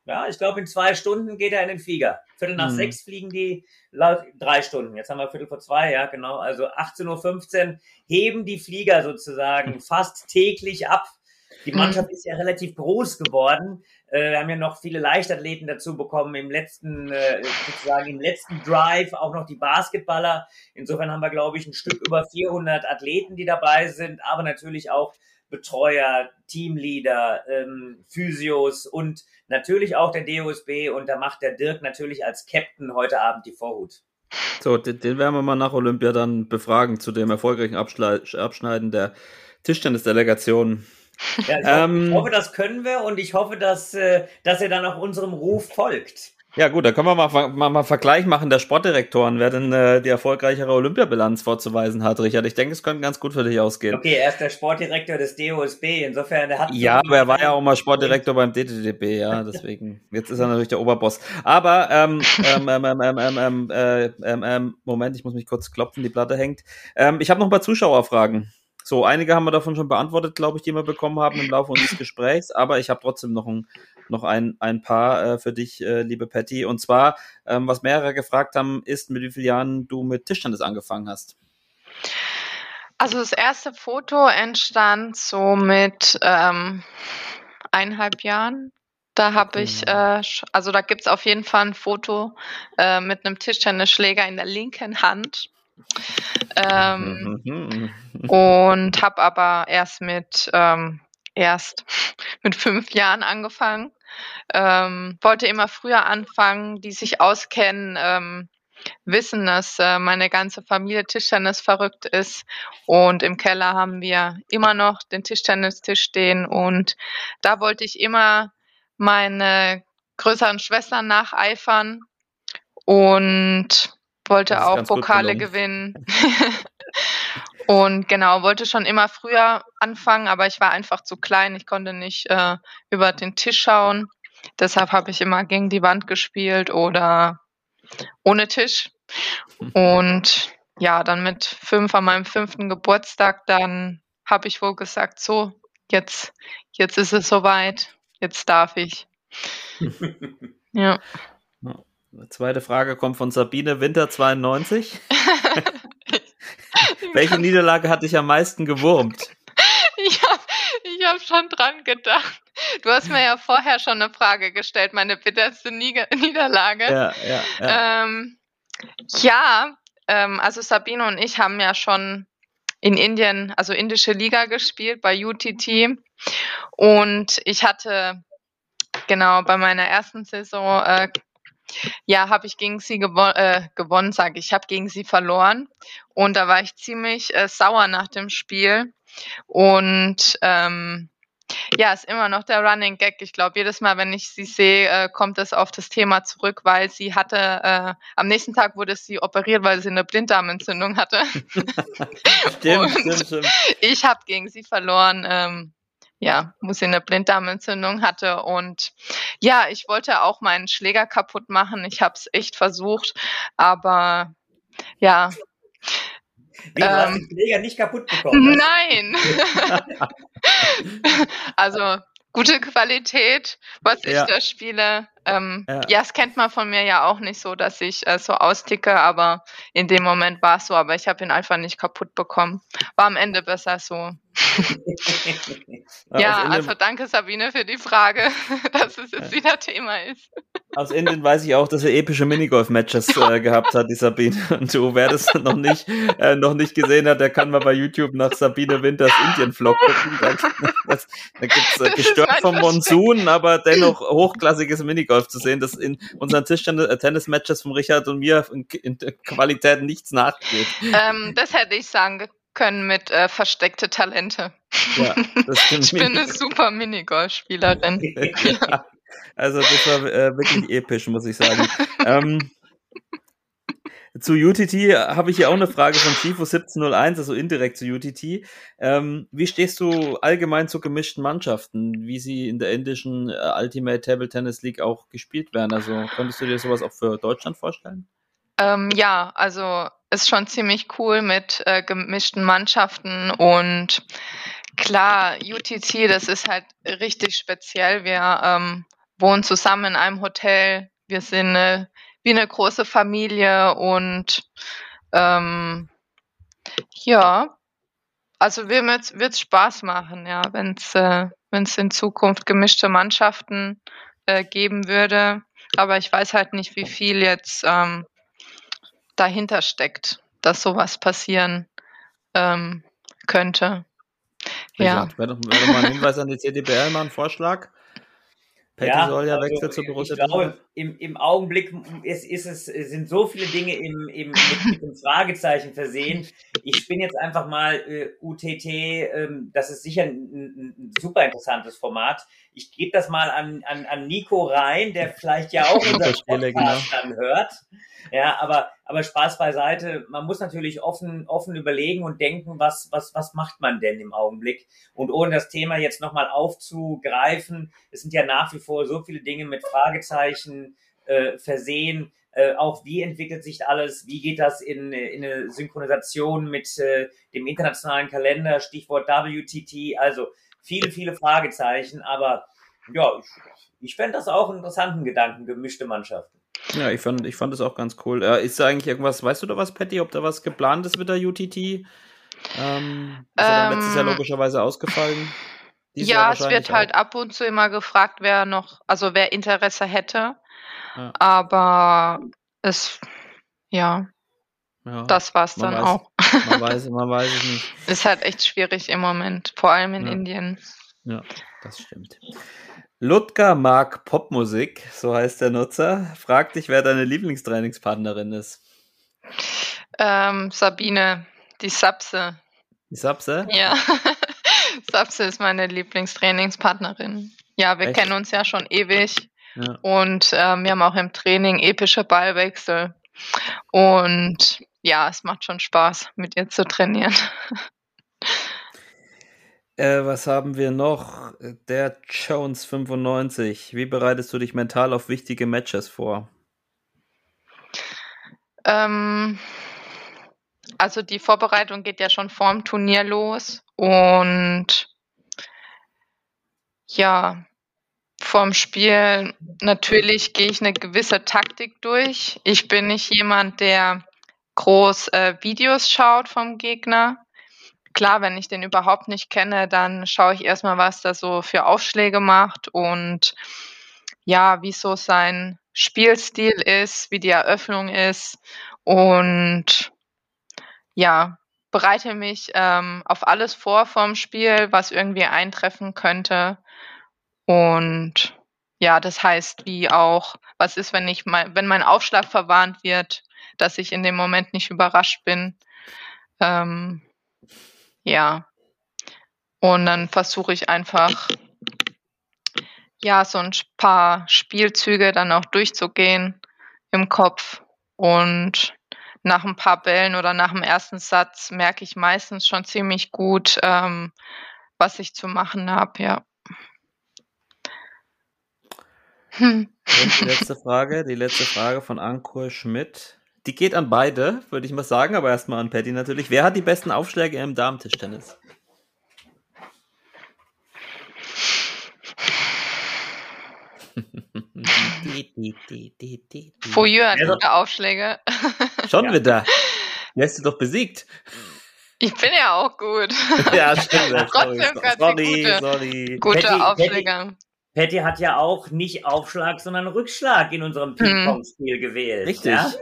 ja, ich glaube, in zwei Stunden geht er in den Flieger. Viertel nach Mhm. sechs fliegen die, laut, drei Stunden. Jetzt haben wir Viertel vor zwei, ja, genau. Also 18.15 Uhr heben die Flieger sozusagen fast täglich ab. Die Mhm. Mannschaft ist ja relativ groß geworden. Äh, wir haben ja noch viele Leichtathleten dazu bekommen im letzten, äh, sozusagen im letzten Drive, auch noch die Basketballer. Insofern haben wir, glaube ich, ein Stück über 400 Athleten, die dabei sind, aber natürlich auch Betreuer, Teamleader, ähm, Physios und natürlich auch der DOSB und da macht der Dirk natürlich als Captain heute Abend die Vorhut. So, den, den werden wir mal nach Olympia dann befragen zu dem erfolgreichen Abschlei- Abschneiden der Tischtennisdelegation. Ja, ich, Ähm. hoffe, hoffe, das können wir und ich hoffe, dass, äh, dass er dann auch unserem Ruf folgt. Ja gut, da können wir mal, mal, mal Vergleich machen der Sportdirektoren, wer denn äh, die erfolgreichere Olympiabilanz vorzuweisen hat, Richard. Ich denke, es könnte ganz gut für dich ausgehen. Okay, er ist der Sportdirektor des DOSB, insofern er hat. Ja, aber er war ja auch mal Sportdirektor beim DTDB, ja, deswegen. Jetzt ist er natürlich der Oberboss. Aber, ähm, ähm, ähm, ähm, ähm, ähm, ähm, äh, ähm, ähm, Moment, ich muss mich kurz klopfen, die Platte hängt. Ähm, ich habe noch ein paar Zuschauerfragen. So, einige haben wir davon schon beantwortet, glaube ich, die wir bekommen haben im Laufe unseres Gesprächs, aber ich habe trotzdem noch ein, noch ein, ein paar äh, für dich, äh, liebe Patty. Und zwar, ähm, was mehrere gefragt haben, ist, mit wie vielen Jahren du mit Tischtennis angefangen hast. also das erste Foto entstand so mit ähm, eineinhalb Jahren. Da habe ich, äh, also da gibt's auf jeden Fall ein Foto äh, mit einem Tischtennisschläger in der linken Hand. Ähm, Mhm, und habe aber erst mit ähm, erst mit fünf Jahren angefangen. Ähm, wollte immer früher anfangen, die sich auskennen, ähm, wissen, dass äh, meine ganze Familie Tischtennis verrückt ist. Und im Keller haben wir immer noch den Tischtennistisch stehen. Und da wollte ich immer meine größeren Schwestern nacheifern. Und wollte auch Pokale gewinnen. Und genau, wollte schon immer früher anfangen, aber ich war einfach zu klein. Ich konnte nicht äh, über den Tisch schauen. Deshalb habe ich immer gegen die Wand gespielt oder ohne Tisch. Und ja, dann mit fünf an meinem fünften Geburtstag, dann habe ich wohl gesagt, so, jetzt, jetzt ist es soweit, jetzt darf ich. Ja. Zweite Frage kommt von Sabine Winter 92. Welche Niederlage hat dich am meisten gewurmt? Ich habe ich hab schon dran gedacht. Du hast mir ja vorher schon eine Frage gestellt, meine bitterste Niederlage. Ja, ja, ja. Ähm, ja, ähm, also Sabine und ich haben ja schon in Indien, also indische Liga gespielt bei UTT. Und ich hatte genau bei meiner ersten Saison, äh, ja, habe ich gegen sie gewo äh, gewonnen, sage ich. Ich habe gegen sie verloren. Und da war ich ziemlich äh, sauer nach dem Spiel. Und ähm, ja, ist immer noch der Running Gag. Ich glaube, jedes Mal, wenn ich sie sehe, äh, kommt es auf das Thema zurück, weil sie hatte, äh, am nächsten Tag wurde sie operiert, weil sie eine Blinddarmentzündung hatte. Stimmt, stimmt, stimmt. ich habe gegen sie verloren, ähm, ja, wo sie eine Blinddarmentzündung hatte. Und ja, ich wollte auch meinen Schläger kaputt machen. Ich habe es echt versucht, aber ja, Wie, du hast Ähm. den Schläger nicht kaputt bekommen. nein. also gute Qualität, was ich Ja. da spiele. Ähm, Ja. ja. das kennt man von mir ja auch nicht so, dass ich äh, so austicke, aber in dem Moment war es so, aber ich habe ihn einfach nicht kaputt bekommen. War am Ende besser so. Ja, also danke Sabine für die Frage, dass es jetzt wieder Thema ist. Aus Indien weiß ich auch, dass er epische Minigolf-Matches äh, gehabt hat, die Sabine. Und so, wer das noch nicht, äh, noch nicht gesehen hat, der kann mal bei YouTube nach Sabine Winters Indien-Vlog gucken. Da, da gibt's äh, gestört vom. Monsun, aber dennoch hochklassiges Minigolf zu sehen, das in unseren Tischtennis-Matches von Richard und mir in, Qualität nichts nachgeht. Ähm, das hätte ich sagen ge- können mit äh, versteckte Talente. Ja. Ich bin eine super Minigolfspielerin. ja, also das war äh, wirklich episch, muss ich sagen. ähm, zu UTT habe ich hier auch eine Frage von Chifo1701, also indirekt zu UTT. Ähm, wie stehst du allgemein zu gemischten Mannschaften, wie sie in der indischen äh, Ultimate Table Tennis League auch gespielt werden? Also könntest du dir sowas auch für Deutschland vorstellen? Ähm, ja, also ist schon ziemlich cool mit äh, gemischten Mannschaften und klar, UTT, das ist halt richtig speziell. Wir ähm, wohnen zusammen in einem Hotel. Wir sind äh, wie eine große Familie und ähm, ja, also wird es Spaß machen, ja, wenn es äh, wenn's in Zukunft gemischte Mannschaften äh, geben würde. Aber ich weiß halt nicht, wie viel jetzt ähm, dahinter steckt, dass sowas passieren ähm, könnte. Ja. Wäre doch, wär doch mal ein Hinweis an die CDBL, mal ein Vorschlag. Patty soll ja also wechseln zu Borussia Ich glaube, im, im Augenblick ist, ist es, sind so viele Dinge im, im, mit, dem Fragezeichen versehen. Ich spinne jetzt einfach mal äh, UTT, ähm, das ist sicher ein, ein, ein super interessantes Format. Ich gebe das mal an, an, an Nico rein, der vielleicht ja auch unseren Podcast dann hört. Ja, aber, aber Spaß beiseite. Man muss natürlich offen, offen überlegen und denken, was, was, was macht man denn im Augenblick? Und ohne das Thema jetzt nochmal aufzugreifen, es sind ja nach wie vor so viele Dinge mit Fragezeichen äh, versehen. Äh, auch wie entwickelt sich alles? Wie geht das in, in eine Synchronisation mit äh, dem internationalen Kalender? Stichwort WTT. Also viele, viele Fragezeichen. Aber ja, ich, ich fände das auch einen interessanten Gedanken, gemischte Mannschaften. Ja, ich fand, ich fand das auch ganz cool. Äh, ist da eigentlich irgendwas, weißt du da was, Patty, ob da was geplant ist mit der UTT? Ähm, ist ja dann letztes Jahr Ähm, logischerweise ausgefallen. Dieses Ja, es wird halt auch. ab und zu immer gefragt, wer noch, also wer Interesse hätte. Ja. Aber es, ja, Ja, das war's dann weiß. auch. Man weiß, man weiß es nicht. Ist halt echt schwierig im Moment, vor allem in Ja. Indien. Ja, das stimmt. Ludger mag Popmusik, so heißt der Nutzer. Fragt dich, wer deine Lieblingstrainingspartnerin ist. Ähm, Sabine, die Sapse. Die Sapse? Ja, Sapse ist meine Lieblingstrainingspartnerin. Ja, wir Echt? kennen uns ja schon ewig Ja. und ähm, wir haben auch im Training epische Ballwechsel. Und ja, es macht schon Spaß, mit ihr zu trainieren. Äh, was haben wir noch? Der Jones 95. Wie bereitest du dich mental auf wichtige Matches vor? Ähm, also die Vorbereitung geht ja schon vorm Turnier los und ja, vorm Spiel natürlich gehe ich eine gewisse Taktik durch. Ich bin nicht jemand, der groß äh, Videos schaut vom Gegner. Klar, wenn ich den überhaupt nicht kenne, dann schaue ich erstmal, was der so für Aufschläge macht und ja, wie so sein Spielstil ist, wie die Eröffnung ist und ja, bereite mich ähm, auf alles vor vom Spiel, was irgendwie eintreffen könnte. Und ja, das heißt, wie auch, was ist, wenn ich mein, wenn mein Aufschlag verwarnt wird, dass ich in dem Moment nicht überrascht bin. Ähm, ja. Und dann versuche ich einfach, ja, so ein paar Spielzüge dann auch durchzugehen im Kopf. Und nach ein paar Bällen oder nach dem ersten Satz merke ich meistens schon ziemlich gut, ähm, was ich zu machen habe, ja. Hm. Und die letzte Frage, die letzte Frage von Ankur Schmidt. Die geht an beide, würde ich mal sagen, aber erstmal an Patty natürlich. Wer hat die besten Aufschläge im die. Fouilleux hat Also- gute Aufschläge. Schon Ja. wieder. Die hast du doch besiegt. Ich bin ja auch gut. ja, stimmt. Trotzdem sorry, ganz sorry, gute. sorry. Gute Patty- Aufschläge. Patty hat ja auch nicht Aufschlag, sondern Rückschlag in unserem Ping-Pong-Spiel gewählt. Richtig. Ja?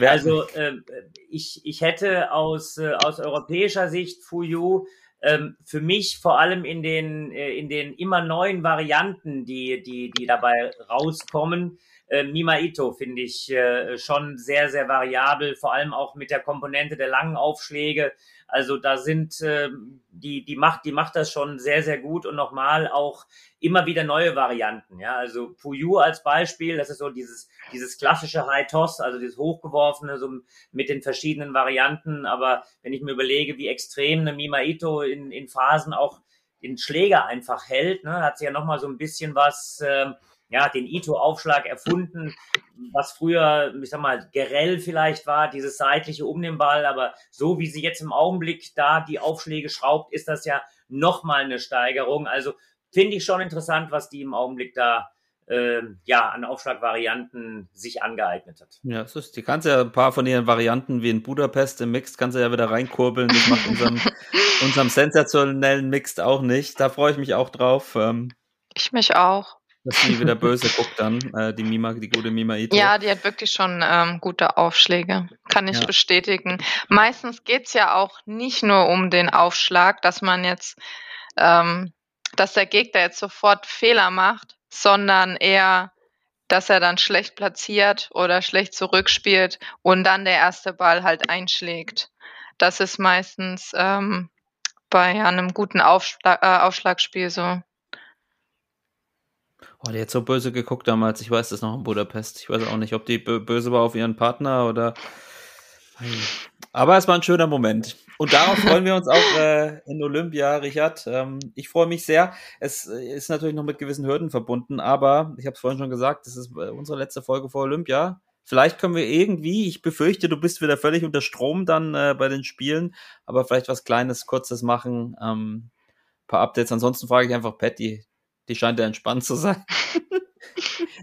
Also ähm, ich, ich hätte aus, äh, aus europäischer Sicht Fuyu ähm, für mich vor allem in den, äh, in den immer neuen Varianten, die, die, die dabei rauskommen, äh, Mimaito finde ich äh, schon sehr, sehr variabel, vor allem auch mit der Komponente der langen Aufschläge. Also da sind ähm, die, die macht, die macht das schon sehr, sehr gut und nochmal auch immer wieder neue Varianten. Ja, also Puyu als Beispiel, das ist so dieses, dieses klassische High Toss, also dieses hochgeworfene, so mit den verschiedenen Varianten. Aber wenn ich mir überlege, wie extrem eine Mimaito in, in Phasen auch den Schläger einfach hält, ne, hat sie ja nochmal so ein bisschen was, ähm, ja, den Ito-Aufschlag erfunden, was früher, ich sag mal, Gerell vielleicht war, dieses seitliche um den Ball, aber so wie sie jetzt im Augenblick da die Aufschläge schraubt, ist das ja nochmal eine Steigerung. Also finde ich schon interessant, was die im Augenblick da ähm, ja an Aufschlagvarianten sich angeeignet hat. Ja, das ist, die kannst ja ein paar von ihren Varianten wie in Budapest im Mixed kannst du ja wieder reinkurbeln. Das macht unserem, unserem sensationellen Mixed auch nicht. Da freue ich mich auch drauf, ähm, Ich mich auch. Dass sie wieder böse guckt dann, äh, die Mima, die gute Mima Ito. Ja, die hat wirklich schon ähm, gute Aufschläge. Kann ich Ja. bestätigen. Meistens geht's ja auch nicht nur um den Aufschlag, dass man jetzt, ähm, dass der Gegner jetzt sofort Fehler macht, sondern eher, dass er dann schlecht platziert oder schlecht zurückspielt und dann der erste Ball halt einschlägt. Das ist meistens ähm, bei einem guten Aufschlag, äh, Aufschlagspiel so. Oh, die hat so böse geguckt damals. Ich weiß das noch in Budapest. Ich weiß auch nicht, ob die bö- böse war auf ihren Partner oder. Aber es war ein schöner Moment. Und darauf freuen wir uns auch äh, in Olympia, Richard. Ähm, ich freue mich sehr. Es äh, ist natürlich noch mit gewissen Hürden verbunden, aber ich habe es vorhin schon gesagt, das ist äh, unsere letzte Folge vor Olympia. Vielleicht können wir irgendwie, ich befürchte, du bist wieder völlig unter Strom dann äh, bei den Spielen, aber vielleicht was Kleines, Kurzes machen. Ähm, paar Updates. Ansonsten frage ich einfach Patty. Die scheint ja entspannt zu sein.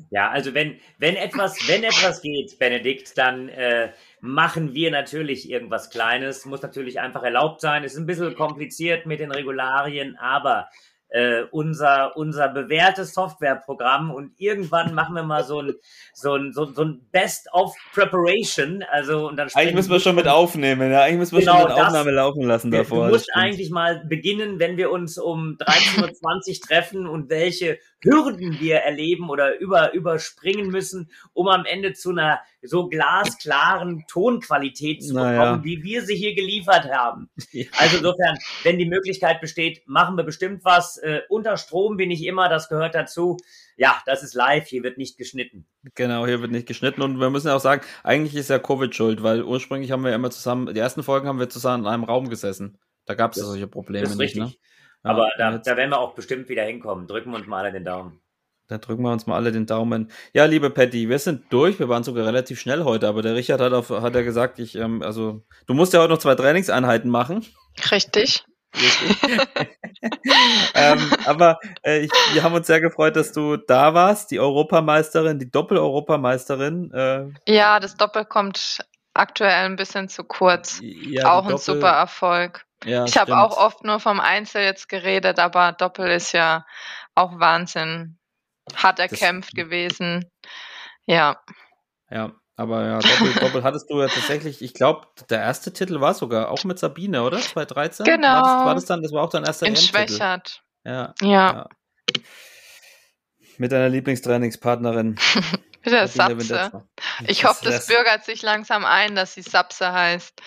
Ja, also wenn, wenn etwas, wenn etwas geht, Benedikt, dann äh, machen wir natürlich irgendwas Kleines. Muss natürlich einfach erlaubt sein. Ist ein bisschen kompliziert mit den Regularien, aber äh, unser, unser bewährtes Softwareprogramm und irgendwann machen wir mal so ein, so ein, so, so ein Best of Preparation. Also, und dann Eigentlich müssen wir schon mit aufnehmen, ja. Eigentlich müssen wir Genau, schon das- Aufnahme laufen lassen Du davor. musst das stimmt. eigentlich mal beginnen, wenn wir uns um 13.20 Uhr treffen und welche Hürden wir erleben oder über, überspringen müssen, um am Ende zu einer so glasklaren Tonqualität zu bekommen, Naja. wie wir sie hier geliefert haben. Also insofern, wenn die Möglichkeit besteht, machen wir bestimmt was. Äh, unter Strom bin ich immer, das gehört dazu. Ja, das ist live, hier wird nicht geschnitten. Genau, hier wird nicht geschnitten und wir müssen ja auch sagen, eigentlich ist ja Covid schuld, weil ursprünglich haben wir immer zusammen, die ersten Folgen haben wir zusammen in einem Raum gesessen. Da gab es ja solche Probleme nicht, ne? Aber da, da werden wir auch bestimmt wieder hinkommen. Drücken wir uns mal alle den Daumen. Da drücken wir uns mal alle den Daumen. Ja, liebe Patty, wir sind durch. Wir waren sogar relativ schnell heute, aber der Richard hat, auf, hat ja gesagt, ich, ähm, also, du musst ja heute noch zwei Trainingseinheiten machen. Richtig. ähm, aber äh, ich, wir haben uns sehr gefreut, dass du da warst. Die Europameisterin, die Doppel-Europameisterin. Äh, Ja, das Doppel kommt aktuell ein bisschen zu kurz. ja, auch ein Doppel- super Erfolg. Ja, Ich habe auch oft nur vom Einzel jetzt geredet, aber Doppel ist ja auch Wahnsinn. Hart erkämpft gewesen. Ja, Ja, aber ja, Doppel, Doppel hattest du ja tatsächlich, ich glaube, der erste Titel war sogar auch mit Sabine, oder? 2013? Genau. War das, war das dann, das war auch dein erster in. Schwächert. Ja, Ja, ja. Mit deiner Lieblingstrainingspartnerin. mit der. Windetzer. Ich hoffe, das bürgert sich langsam ein, dass sie Sapse heißt.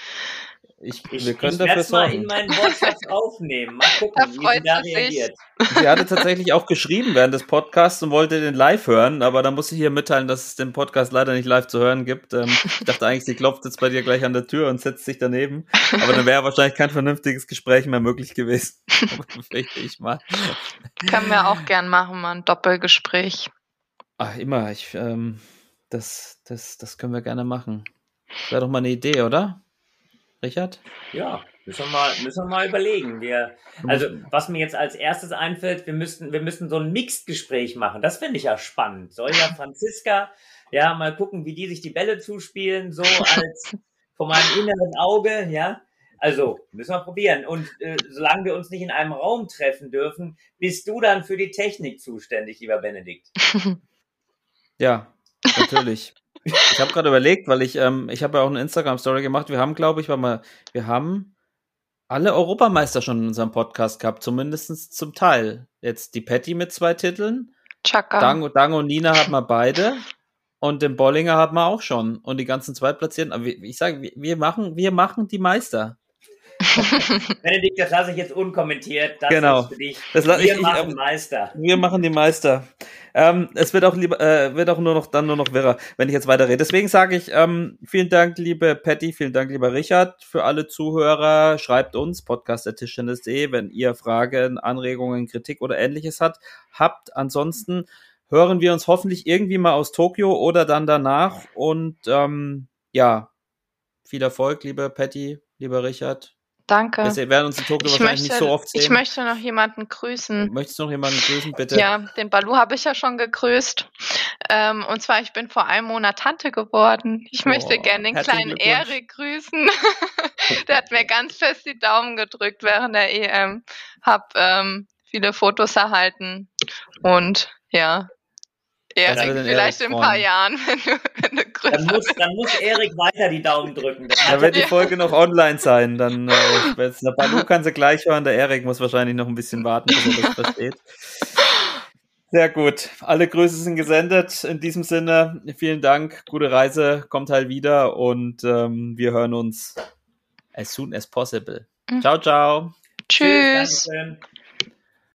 Ich, Ich, wir können ich dafür werde es mal sorgen. in meinen WhatsApp aufnehmen. Mal Da gucken, wie sie da reagiert. Sie hatte tatsächlich auch geschrieben während des Podcasts und wollte den live hören, aber da muss ich hier mitteilen, dass es den Podcast leider nicht live zu hören gibt. Ähm, ich dachte eigentlich, sie klopft jetzt bei dir gleich an der Tür und setzt sich daneben. Aber dann wäre wahrscheinlich kein vernünftiges Gespräch mehr möglich gewesen. Ich mal. Können wir auch gern machen, mal ein Doppelgespräch. Ach, immer. Ich, ähm, das, das, das können wir gerne machen. Das wäre doch mal eine Idee, oder? Richard? Ja, Müssen wir mal, müssen wir mal überlegen. Wir, also, was mir jetzt als erstes einfällt, wir müssten, wir müssten so ein Mixed-Gespräch machen. Das finde ich ja spannend. Soll ja Franziska, ja, mal gucken, wie die sich die Bälle zuspielen, so als von meinem inneren Auge, ja. Also, müssen wir probieren. Und äh, solange wir uns nicht in einem Raum treffen dürfen, bist du dann für die Technik zuständig, lieber Benedikt. Ja, natürlich. Ich habe gerade überlegt, weil ich, ähm, ich habe ja auch eine Instagram-Story gemacht. Wir haben, glaube ich, warte mal, wir haben alle Europameister schon in unserem Podcast gehabt, zumindest zum Teil. Jetzt die Patty mit zwei Titeln. Chaka. Dang, Dang und Nina hat man beide. Und den Bollinger hat man auch schon. Und die ganzen Zweitplatzierten. Aber ich sage, wir- wir machen, wir machen die Meister. Benedikt, das lasse ich jetzt unkommentiert. Das Genau. ist für dich. Das wir ich- ich, machen ähm, Meister. Wir machen die Meister. Ähm, es wird auch lieber, äh, wird auch nur noch dann nur noch wirrer, wenn ich jetzt weiter rede. Deswegen sage ich ähm, vielen Dank, liebe Patty, vielen Dank, lieber Richard, für alle Zuhörer. Schreibt uns podcast@tischtennis.de, wenn ihr Fragen, Anregungen, Kritik oder Ähnliches hat, habt. Ansonsten hören wir uns hoffentlich irgendwie mal aus Tokio oder dann danach. Und ähm, ja, viel Erfolg, liebe Patty, lieber Richard. Danke. Wir werden uns in Tokio Ich wahrscheinlich möchte, nicht so oft sehen. ich möchte noch jemanden grüßen. Möchtest du noch jemanden grüßen, bitte? Ja, den Balu habe ich ja schon gegrüßt. Ähm, und zwar, ich bin vor einem Monat Tante geworden. Ich möchte Oh, gerne den kleinen. Erik grüßen. der hat mir ganz fest die Daumen gedrückt während der EM. Hab ähm, viele Fotos erhalten. Und ja, Erik, vielleicht Erik in ein paar. Jahren, wenn du, wenn du größer Dann muss, dann muss Erik weiter die Daumen drücken. Das Da hat wird die. Folge noch online sein. Dann, äh, der Balu kann sie gleich hören. Der Erik muss wahrscheinlich noch ein bisschen warten, bis er das versteht. Sehr gut. Alle Grüße sind gesendet. In diesem Sinne, vielen Dank. Gute Reise. Kommt halt wieder und ähm, wir hören uns as soon as possible. Mhm. Ciao, ciao. Tschüss. Dankeschön.